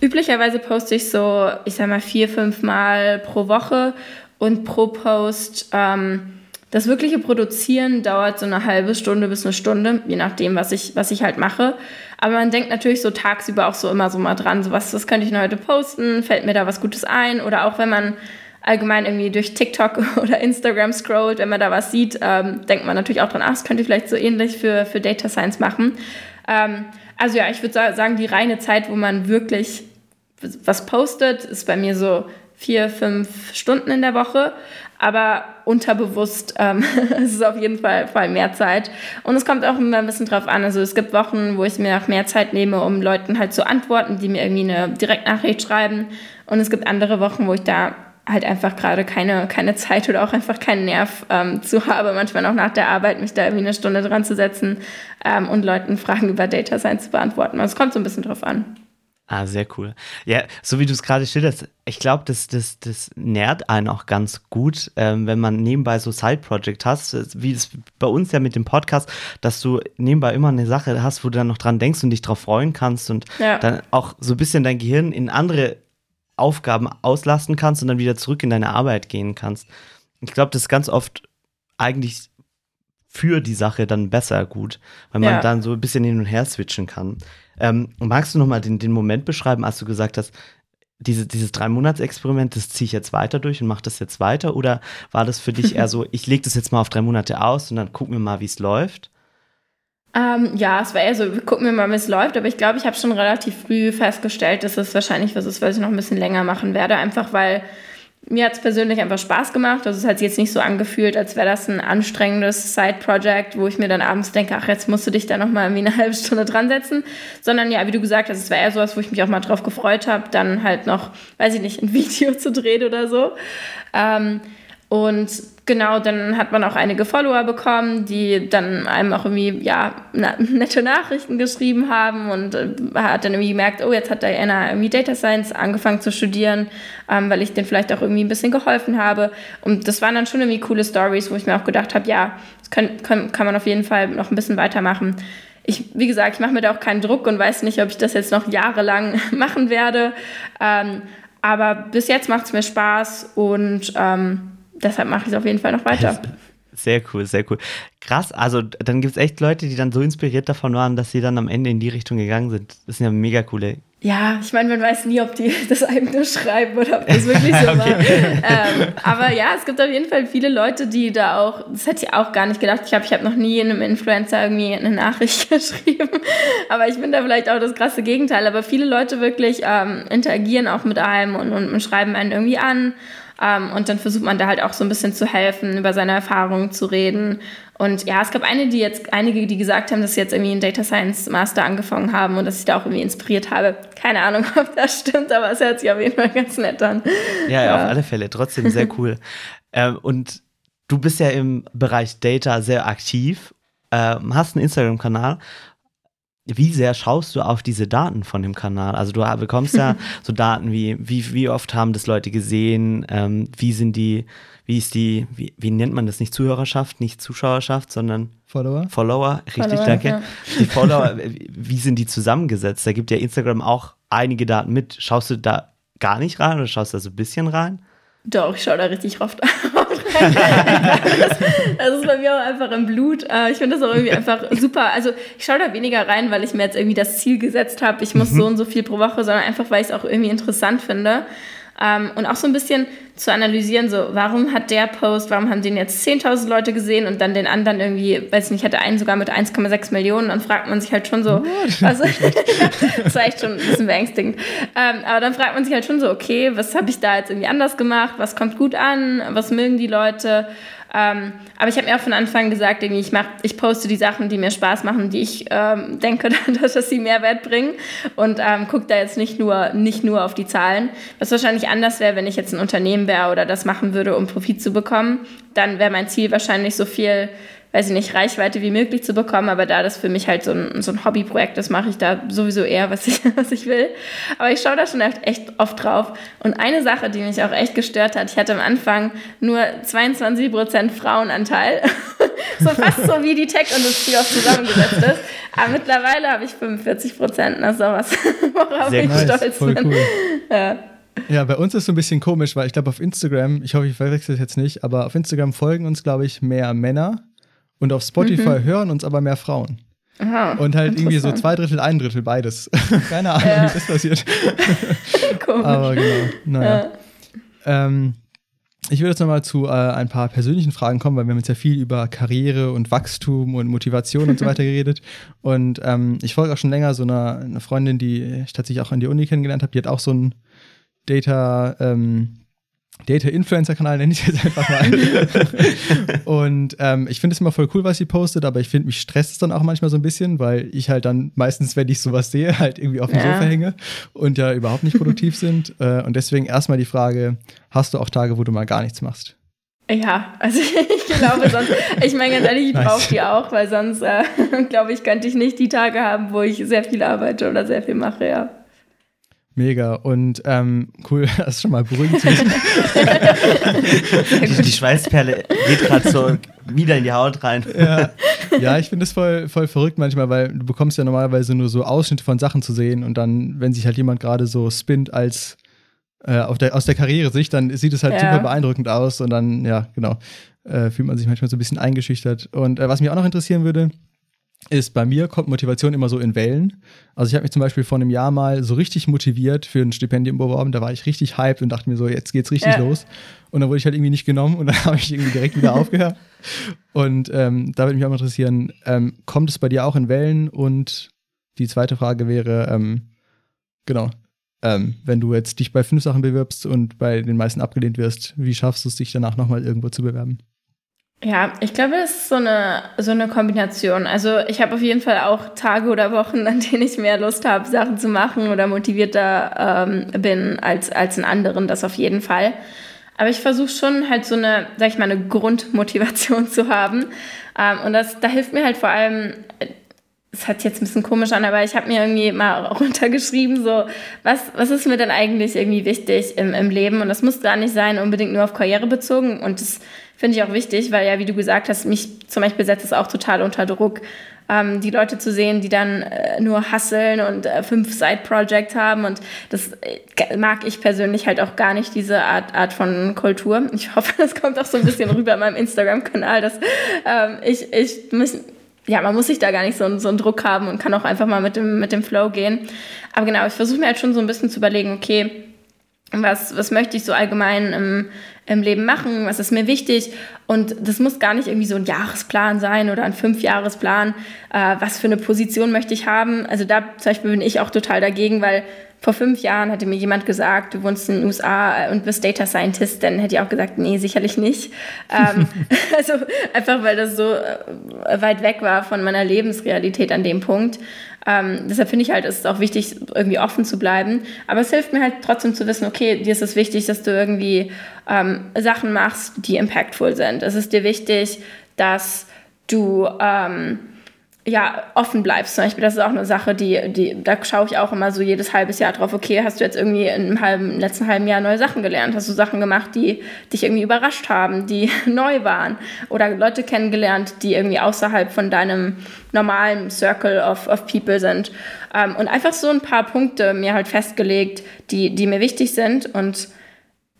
Üblicherweise poste ich so, ich sag mal, vier, fünf Mal pro Woche und pro Post. Ähm, das wirkliche Produzieren dauert so eine halbe Stunde bis eine Stunde, je nachdem, was ich, was ich halt mache. Aber man denkt natürlich so tagsüber auch so immer so mal dran, so was, was könnte ich noch heute posten, fällt mir da was Gutes ein? Oder auch wenn man allgemein irgendwie durch TikTok oder Instagram scrollt, wenn man da was sieht, ähm, denkt man natürlich auch dran, ach, das könnte ich vielleicht so ähnlich für, für Data Science machen. Ähm, also ja, ich würde sagen, die reine Zeit, wo man wirklich was postet, ist bei mir so vier, fünf Stunden in der Woche, aber unterbewusst ähm, es ist auf jeden Fall, Fall mehr Zeit. Und es kommt auch immer ein bisschen drauf an. Also es gibt Wochen, wo ich mir auch mehr Zeit nehme, um Leuten halt zu antworten, die mir irgendwie eine Direktnachricht schreiben. Und es gibt andere Wochen, wo ich da halt einfach gerade keine, keine Zeit oder auch einfach keinen Nerv ähm, zu habe, manchmal auch nach der Arbeit, mich da irgendwie eine Stunde dran zu setzen ähm, und Leuten Fragen über Data Science zu beantworten. Also es kommt so ein bisschen drauf an. Ah, sehr cool. Ja, so wie du es gerade schilderst, ich glaube, das, das, das nährt einen auch ganz gut, ähm, wenn man nebenbei so Side-Project hast, wie es bei uns ja mit dem Podcast, dass du nebenbei immer eine Sache hast, wo du dann noch dran denkst und dich drauf freuen kannst und ja. dann auch so ein bisschen dein Gehirn in andere Aufgaben auslasten kannst und dann wieder zurück in deine Arbeit gehen kannst. Ich glaube, das ist ganz oft eigentlich für die Sache dann besser gut, weil man ja. dann so ein bisschen hin und her switchen kann. Ähm, magst du nochmal den, den Moment beschreiben, als du gesagt hast, diese, dieses Drei-Monats-Experiment, das ziehe ich jetzt weiter durch und mache das jetzt weiter? Oder war das für dich eher so, ich lege das jetzt mal auf drei Monate aus und dann gucken wir mal, wie es läuft? Ähm, ja, es war eher so, gucken wir mal, wie es läuft, aber ich glaube, ich habe schon relativ früh festgestellt, dass es wahrscheinlich was ist, was ich noch ein bisschen länger machen werde, einfach weil mir hat es persönlich einfach Spaß gemacht. Also es hat sich jetzt nicht so angefühlt, als wäre das ein anstrengendes Side-Project, wo ich mir dann abends denke, ach, jetzt musst du dich da nochmal irgendwie eine halbe Stunde dran setzen. Sondern ja, wie du gesagt hast, es war eher sowas, wo ich mich auch mal drauf gefreut habe, dann halt noch, weiß ich nicht, ein Video zu drehen oder so. Ähm, und genau, dann hat man auch einige Follower bekommen, die dann einem auch irgendwie, ja, nette Nachrichten geschrieben haben und äh, hat dann irgendwie gemerkt, oh, jetzt hat Diana irgendwie Data Science angefangen zu studieren, ähm, weil ich denen vielleicht auch irgendwie ein bisschen geholfen habe. Und das waren dann schon irgendwie coole Stories, wo ich mir auch gedacht habe, ja, das kann, kann, kann man auf jeden Fall noch ein bisschen weitermachen. Ich, wie gesagt, ich mache mir da auch keinen Druck und weiß nicht, ob ich das jetzt noch jahrelang machen werde. Ähm, aber bis jetzt macht es mir Spaß und ähm, deshalb mache ich es auf jeden Fall noch weiter. Sehr cool, sehr cool. Krass, also dann gibt es echt Leute, die dann so inspiriert davon waren, dass sie dann am Ende in die Richtung gegangen sind. Das sind ja mega coole. Ja, ich meine, man weiß nie, ob die das einem nur schreiben oder ob das wirklich so okay. war. Ähm, aber ja, es gibt auf jeden Fall viele Leute, die da auch, das hätte ich auch gar nicht gedacht. Ich habe ich hab noch nie einem Influencer irgendwie eine Nachricht geschrieben. Aber ich bin da vielleicht auch das krasse Gegenteil. Aber viele Leute wirklich ähm, interagieren auch mit einem und, und, und schreiben einen irgendwie an ähm, und dann versucht man da halt auch so ein bisschen zu helfen, über seine Erfahrungen zu reden. Und ja, es gab eine, die jetzt, einige, die gesagt haben, dass sie jetzt irgendwie einen Data Science Master angefangen haben und dass ich da auch irgendwie inspiriert habe. Keine Ahnung, ob das stimmt, aber es hört sich auf jeden Fall ganz nett an. Ja, ja. auf alle Fälle. Trotzdem sehr cool. ähm, und du bist ja im Bereich Data sehr aktiv, ähm, hast einen Instagram-Kanal wie sehr schaust du auf diese Daten von dem Kanal? Also du bekommst ja so Daten wie, wie, wie oft haben das Leute gesehen, ähm, wie sind die, wie ist die, wie, wie nennt man das? Nicht Zuhörerschaft, nicht Zuschauerschaft, sondern Follower. Follower, richtig, Follower, danke. Ja. Die Follower, wie sind die zusammengesetzt? Da gibt ja Instagram auch einige Daten mit. Schaust du da gar nicht rein oder schaust du da so ein bisschen rein? Doch, ich schaue da richtig oft das, ist bei mir auch einfach im Blut. Äh, ich finde das auch irgendwie einfach super. Also ich schaue da weniger rein, weil ich mir jetzt irgendwie das Ziel gesetzt habe, ich muss mhm. so und so viel pro Woche, sondern einfach, weil ich es auch irgendwie interessant finde. Ähm, und auch so ein bisschen zu analysieren, so, warum hat der Post, warum haben den jetzt 10.000 Leute gesehen und dann den anderen irgendwie, weiß nicht, hatte einen sogar mit 1,6 Millionen, dann fragt man sich halt schon so, also, das war echt schon ein bisschen beängstigend. Ähm, aber dann fragt man sich halt schon so, okay, was habe ich da jetzt irgendwie anders gemacht, was kommt gut an, was mögen die Leute ähm, aber ich habe mir auch von Anfang gesagt, ich, mach, ich poste die Sachen, die mir Spaß machen, die ich ähm, denke, dass, dass sie Mehrwert bringen und ähm, gucke da jetzt nicht nur, nicht nur auf die Zahlen. Was wahrscheinlich anders wäre, wenn ich jetzt ein Unternehmen wäre oder das machen würde, um Profit zu bekommen. Dann wäre mein Ziel wahrscheinlich so viel weiß ich nicht, Reichweite wie möglich zu bekommen. Aber da das für mich halt so ein, so ein Hobbyprojekt ist, mache ich da sowieso eher, was ich, was ich will. Aber ich schaue da schon echt, oft drauf. Und eine Sache, die mich auch echt gestört hat, ich hatte am Anfang nur 22% Frauenanteil. so fast so wie die Tech-Industrie auch zusammengesetzt ist. Aber mittlerweile habe ich 45 Prozent. Das ist auch was, worauf Sehr ich nice. stolz Voll bin. Cool. Ja. Ja, bei uns ist es so ein bisschen komisch, weil ich glaube auf Instagram, ich hoffe, ich verwechsel es jetzt nicht, aber auf Instagram folgen uns, glaube ich, mehr Männer und auf Spotify mhm. hören uns aber mehr Frauen. Aha, und halt irgendwie so zwei Drittel, ein Drittel, beides. Keine Ahnung, ja. wie das passiert. aber genau, naja. Ja. Ähm, ich würde jetzt nochmal zu äh, ein paar persönlichen Fragen kommen, weil wir haben jetzt ja viel über Karriere und Wachstum und Motivation und so weiter geredet. Und ähm, ich folge auch schon länger so einer, einer, Freundin, die ich tatsächlich auch an die Uni kennengelernt habe, die hat auch so ein Data, ähm, Data-Influencer-Kanal, nenne ich jetzt einfach mal. und ähm, ich finde es immer voll cool, was sie postet, aber ich finde, mich stresst es dann auch manchmal so ein bisschen, weil ich halt dann meistens, wenn ich sowas sehe, halt irgendwie auf dem ja. Sofa hänge und ja überhaupt nicht produktiv sind. Äh, und deswegen erstmal die Frage, hast du auch Tage, wo du mal gar nichts machst? Ja, also ich glaube sonst, ich meine ganz ehrlich, ich nice. brauche die auch, weil sonst, äh, glaube ich, könnte ich nicht die Tage haben, wo ich sehr viel arbeite oder sehr viel mache, ja. Mega und ähm, cool, das ist schon mal beruhigend die, die Schweißperle geht gerade so wieder in die Haut rein. Ja, ja ich finde es voll, voll verrückt manchmal, weil du bekommst ja normalerweise nur so Ausschnitte von Sachen zu sehen und dann, wenn sich halt jemand gerade so spinnt als äh, der, aus der Karriere-Sicht, dann sieht es halt ja. super beeindruckend aus und dann, ja, genau, äh, fühlt man sich manchmal so ein bisschen eingeschüchtert. Und äh, was mich auch noch interessieren würde, ist, bei mir kommt Motivation immer so in Wellen. Also ich habe mich zum Beispiel vor einem Jahr mal so richtig motiviert für ein Stipendium beworben. Da war ich richtig hyped und dachte mir so, jetzt geht's richtig ja. los. Und dann wurde ich halt irgendwie nicht genommen und dann habe ich irgendwie direkt wieder aufgehört. Und ähm, da würde mich auch mal interessieren, ähm, kommt es bei dir auch in Wellen? Und die zweite Frage wäre, ähm, genau, ähm, wenn du jetzt dich bei fünf Sachen bewirbst und bei den meisten abgelehnt wirst, wie schaffst du es, dich danach nochmal irgendwo zu bewerben? Ja, ich glaube, es ist so eine, so eine Kombination. Also ich habe auf jeden Fall auch Tage oder Wochen, an denen ich mehr Lust habe, Sachen zu machen oder motivierter ähm, bin als, als in anderen, das auf jeden Fall. Aber ich versuche schon halt so eine, sag ich mal, eine Grundmotivation zu haben. Ähm, und das, da hilft mir halt vor allem, es sich jetzt ein bisschen komisch an, aber ich habe mir irgendwie mal runtergeschrieben, so, was, was ist mir denn eigentlich irgendwie wichtig im, im Leben? Und das muss gar nicht sein, unbedingt nur auf Karriere bezogen. Und das Finde ich auch wichtig, weil ja, wie du gesagt hast, mich zum Beispiel setzt es auch total unter Druck, ähm, die Leute zu sehen, die dann äh, nur hasseln und äh, fünf Side-Projects haben. Und das äh, mag ich persönlich halt auch gar nicht, diese Art, Art von Kultur. Ich hoffe, das kommt auch so ein bisschen rüber in meinem Instagram-Kanal, dass ähm, ich, ich mich, ja, man muss sich da gar nicht so, so einen Druck haben und kann auch einfach mal mit dem, mit dem Flow gehen. Aber genau, ich versuche mir halt schon so ein bisschen zu überlegen, okay, was, was möchte ich so allgemein im, im Leben machen, was ist mir wichtig. Und das muss gar nicht irgendwie so ein Jahresplan sein oder ein Fünfjahresplan, äh, was für eine Position möchte ich haben. Also da zum Beispiel bin ich auch total dagegen, weil vor fünf Jahren hatte mir jemand gesagt, du wohnst in den USA und bist Data Scientist, dann hätte ich auch gesagt, nee, sicherlich nicht. ähm, also einfach, weil das so äh, weit weg war von meiner Lebensrealität an dem Punkt. Ähm, deshalb finde ich halt, es ist auch wichtig, irgendwie offen zu bleiben. Aber es hilft mir halt trotzdem zu wissen, okay, dir ist es wichtig, dass du irgendwie ähm, Sachen machst, die impactful sind. Es ist dir wichtig, dass du ähm, ja, offen bleibst. Zum Beispiel, das ist auch eine Sache, die, die, da schaue ich auch immer so jedes halbes Jahr drauf, okay, hast du jetzt irgendwie im, halben, letzten halben Jahr neue Sachen gelernt? Hast du Sachen gemacht, die dich irgendwie überrascht haben, die neu waren? Oder Leute kennengelernt, die irgendwie außerhalb von deinem normalen Circle of, of People sind? Ähm, und einfach so ein paar Punkte mir halt festgelegt, die, die mir wichtig sind und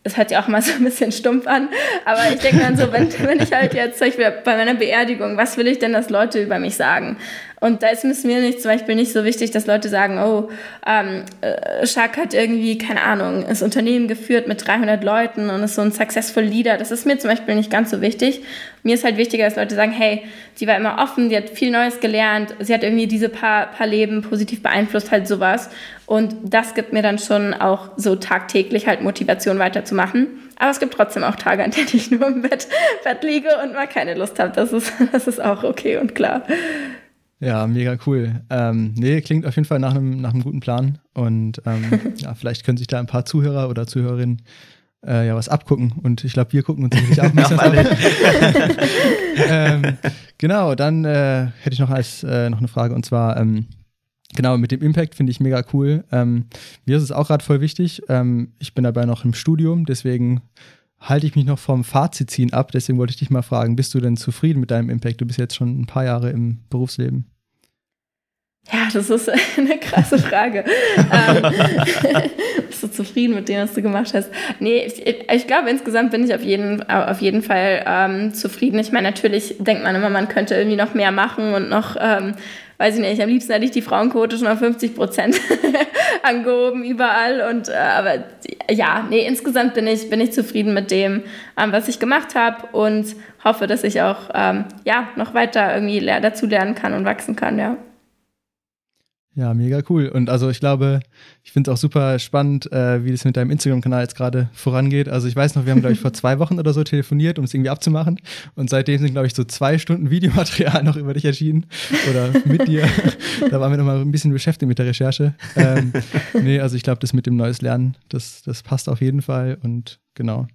das hört ja auch mal so ein bisschen stumpf an, aber ich denke dann so, wenn, wenn ich halt jetzt zum Beispiel bei meiner Beerdigung, was will ich denn, dass Leute über mich sagen? Und da ist es mir nicht, zum Beispiel nicht so wichtig, dass Leute sagen, oh, ähm, äh, Shark hat irgendwie, keine Ahnung, das Unternehmen geführt mit 300 Leuten und ist so ein successful Leader. Das ist mir zum Beispiel nicht ganz so wichtig. Mir ist halt wichtiger, dass Leute sagen, hey, sie war immer offen, sie hat viel Neues gelernt, sie hat irgendwie diese paar, paar Leben positiv beeinflusst, halt sowas. Und das gibt mir dann schon auch so tagtäglich halt Motivation weiterzumachen. Aber es gibt trotzdem auch Tage, an denen ich nur im Bett, Bett liege und mal keine Lust habe. Das ist, das ist auch okay und klar. Ja, mega cool. Ähm, nee, klingt auf jeden Fall nach einem, nach einem guten Plan. Und ähm, ja, vielleicht können sich da ein paar Zuhörer oder Zuhörerinnen äh, ja was abgucken. Und ich glaube, wir gucken uns natürlich auch ein bisschen ab. ähm, genau, dann äh, hätte ich noch als äh, noch eine Frage und zwar ähm, genau mit dem Impact finde ich mega cool. Ähm, mir ist es auch gerade voll wichtig. Ähm, ich bin dabei noch im Studium, deswegen halte ich mich noch vom Fazit ziehen ab. Deswegen wollte ich dich mal fragen, bist du denn zufrieden mit deinem Impact? Du bist jetzt schon ein paar Jahre im Berufsleben. Ja, das ist eine krasse Frage. ähm, bist du zufrieden mit dem, was du gemacht hast? Nee, ich, ich glaube, insgesamt bin ich auf jeden, auf jeden Fall ähm, zufrieden. Ich meine, natürlich denkt man immer, man könnte irgendwie noch mehr machen und noch ähm, weiß ich nicht, am liebsten hätte ich die Frauenquote schon auf 50 Prozent angehoben überall. Und äh, aber ja, nee, insgesamt bin ich, bin ich zufrieden mit dem, ähm, was ich gemacht habe und hoffe, dass ich auch ähm, ja, noch weiter irgendwie dazu lernen kann und wachsen kann, ja. Ja, mega cool. Und also ich glaube, ich finde es auch super spannend, äh, wie das mit deinem Instagram-Kanal jetzt gerade vorangeht. Also ich weiß noch, wir haben, glaube ich, vor zwei Wochen oder so telefoniert, um es irgendwie abzumachen. Und seitdem sind, glaube ich, so zwei Stunden Videomaterial noch über dich erschienen. Oder mit dir. da waren wir noch mal ein bisschen beschäftigt mit der Recherche. Ähm, nee, also ich glaube, das mit dem Neues Lernen, das, das passt auf jeden Fall. Und genau.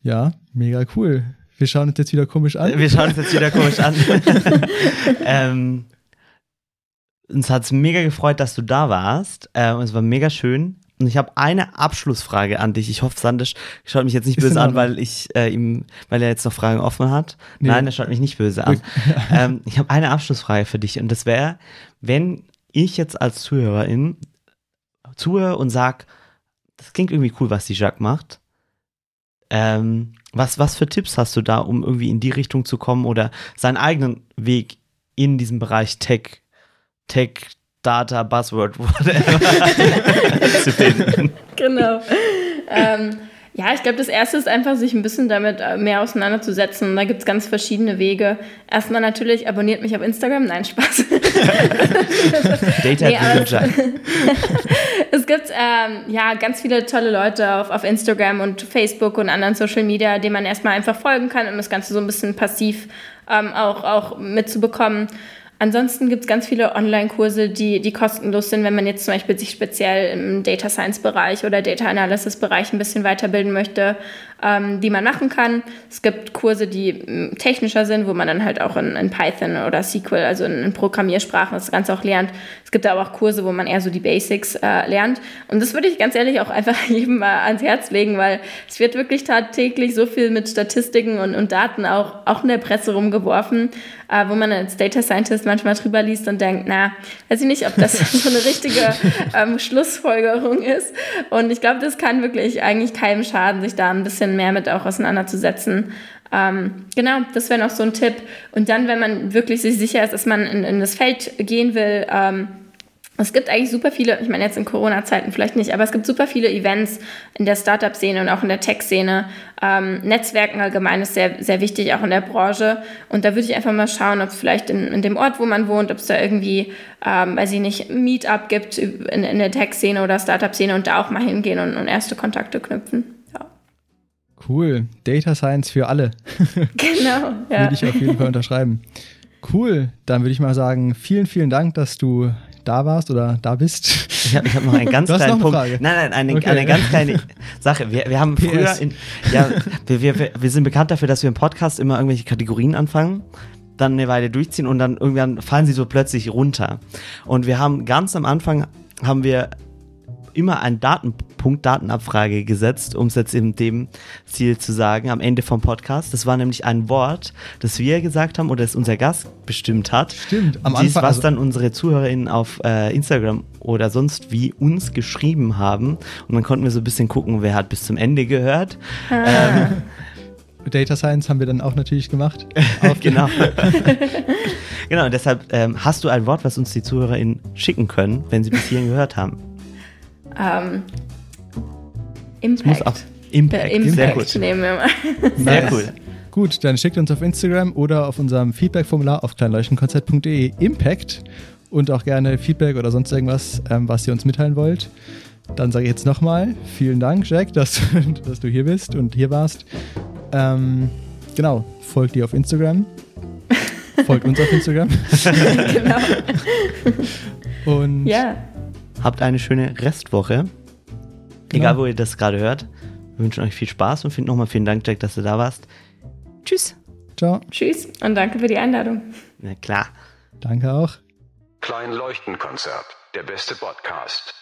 Ja, mega cool. Wir schauen uns jetzt wieder komisch an. Wir schauen uns jetzt wieder komisch an. ähm, uns hat es mega gefreut, dass du da warst. Äh, es war mega schön. Und ich habe eine Abschlussfrage an dich. Ich hoffe, Sandisch schaut mich jetzt nicht böse an, weil ich äh, ihm, weil er jetzt noch Fragen offen hat. Nee. Nein, er schaut mich nicht böse an. ähm, ich habe eine Abschlussfrage für dich und das wäre, wenn ich jetzt als Zuhörerin zuhöre und sag, das klingt irgendwie cool, was die Jacques macht. Ähm, was, was für Tipps hast du da, um irgendwie in die Richtung zu kommen oder seinen eigenen Weg in diesem Bereich Tech, Tech, Data, Buzzword, whatever zu finden? Genau. ähm, ja, ich glaube, das Erste ist einfach, sich ein bisschen damit äh, mehr auseinanderzusetzen. Da gibt es ganz verschiedene Wege. Erstmal natürlich, abonniert mich auf Instagram. Nein, Spaß. Data Nee, es- es gibt ähm, ja ganz viele tolle Leute auf, auf Instagram und Facebook und anderen Social Media, denen man erstmal einfach folgen kann, um das Ganze so ein bisschen passiv ähm, auch, auch mitzubekommen. Ansonsten gibt es ganz viele Online-Kurse, die, die kostenlos sind, wenn man jetzt zum Beispiel sich speziell im Data Science-Bereich oder Data Analysis-Bereich ein bisschen weiterbilden möchte, ähm, die man machen kann. Es gibt Kurse, die ähm, technischer sind, wo man dann halt auch in, in Python oder SQL, also in, in Programmiersprachen, das Ganze auch lernt. Es gibt aber auch Kurse, wo man eher so die Basics äh, lernt. Und das würde ich ganz ehrlich auch einfach jedem mal ans Herz legen, weil es wird wirklich tagtäglich so viel mit Statistiken und, und Daten auch, auch in der Presse rumgeworfen, äh, wo man als Data Scientist manchmal drüber liest und denkt, na, weiß ich nicht, ob das so eine richtige ähm, Schlussfolgerung ist. Und ich glaube, das kann wirklich eigentlich keinem schaden, sich da ein bisschen mehr mit auch auseinanderzusetzen. Ähm, genau, das wäre noch so ein Tipp. Und dann, wenn man wirklich sich sicher ist, dass man in, in das Feld gehen will, ähm, es gibt eigentlich super viele, ich meine jetzt in Corona-Zeiten vielleicht nicht, aber es gibt super viele Events in der Startup-Szene und auch in der Tech-Szene. Ähm, Netzwerken allgemein ist sehr, sehr wichtig, auch in der Branche. Und da würde ich einfach mal schauen, ob es vielleicht in, in dem Ort, wo man wohnt, ob es da irgendwie, ähm, weiß ich nicht, Meetup gibt in, in der Tech-Szene oder Startup-Szene und da auch mal hingehen und, und erste Kontakte knüpfen. Cool. Data Science für alle. Genau, ja. Würde ich auf jeden Fall unterschreiben. Cool. Dann würde ich mal sagen, vielen, vielen Dank, dass du da warst oder da bist. Ich habe hab noch einen ganz Du hast kleinen noch eine Punkt. Frage? Nein, nein, eine, Okay. eine ganz kleine Sache. Wir, wir haben PS. früher, in, ja, wir, wir, wir sind bekannt dafür, dass wir im Podcast immer irgendwelche Kategorien anfangen, dann eine Weile durchziehen und dann irgendwann fallen sie so plötzlich runter. Und wir haben ganz am Anfang haben wir immer einen Datenpunkt, Datenabfrage gesetzt, um es jetzt in dem Ziel zu sagen, am Ende vom Podcast. Das war nämlich ein Wort, das wir gesagt haben oder das unser Gast bestimmt hat. Stimmt, am Dies, Anfang- was also- dann unsere ZuhörerInnen auf äh, Instagram oder sonst wie uns geschrieben haben. Und dann konnten wir so ein bisschen gucken, wer hat bis zum Ende gehört. Ähm, Data Science haben wir dann auch natürlich gemacht. Genau. genau, und deshalb ähm, hast du ein Wort, was uns die ZuhörerInnen schicken können, wenn sie bis hierhin gehört haben. Ähm, muss auch Impact. Impact. Impact Sehr gut. nehmen wir mal. Sehr Nice. cool. Gut, dann schickt uns auf Instagram oder auf unserem Feedback-Formular auf kleinleuchtenkonzert.de Impact und auch gerne Feedback oder sonst irgendwas, ähm, was ihr uns mitteilen wollt. Dann sage ich jetzt nochmal vielen Dank, Jack, dass, dass du hier bist und hier warst. Ähm, genau, folgt dir auf Instagram. Folgt uns auf Instagram. genau. Und Ja. Habt eine schöne Restwoche. Genau. Egal, wo ihr das gerade hört. Wir wünschen euch viel Spaß und nochmal vielen Dank, Jack, dass du da warst. Tschüss. ciao. Tschüss und danke für die Einladung. Na klar. Danke auch. Klein Leuchtenkonzert, der beste Podcast.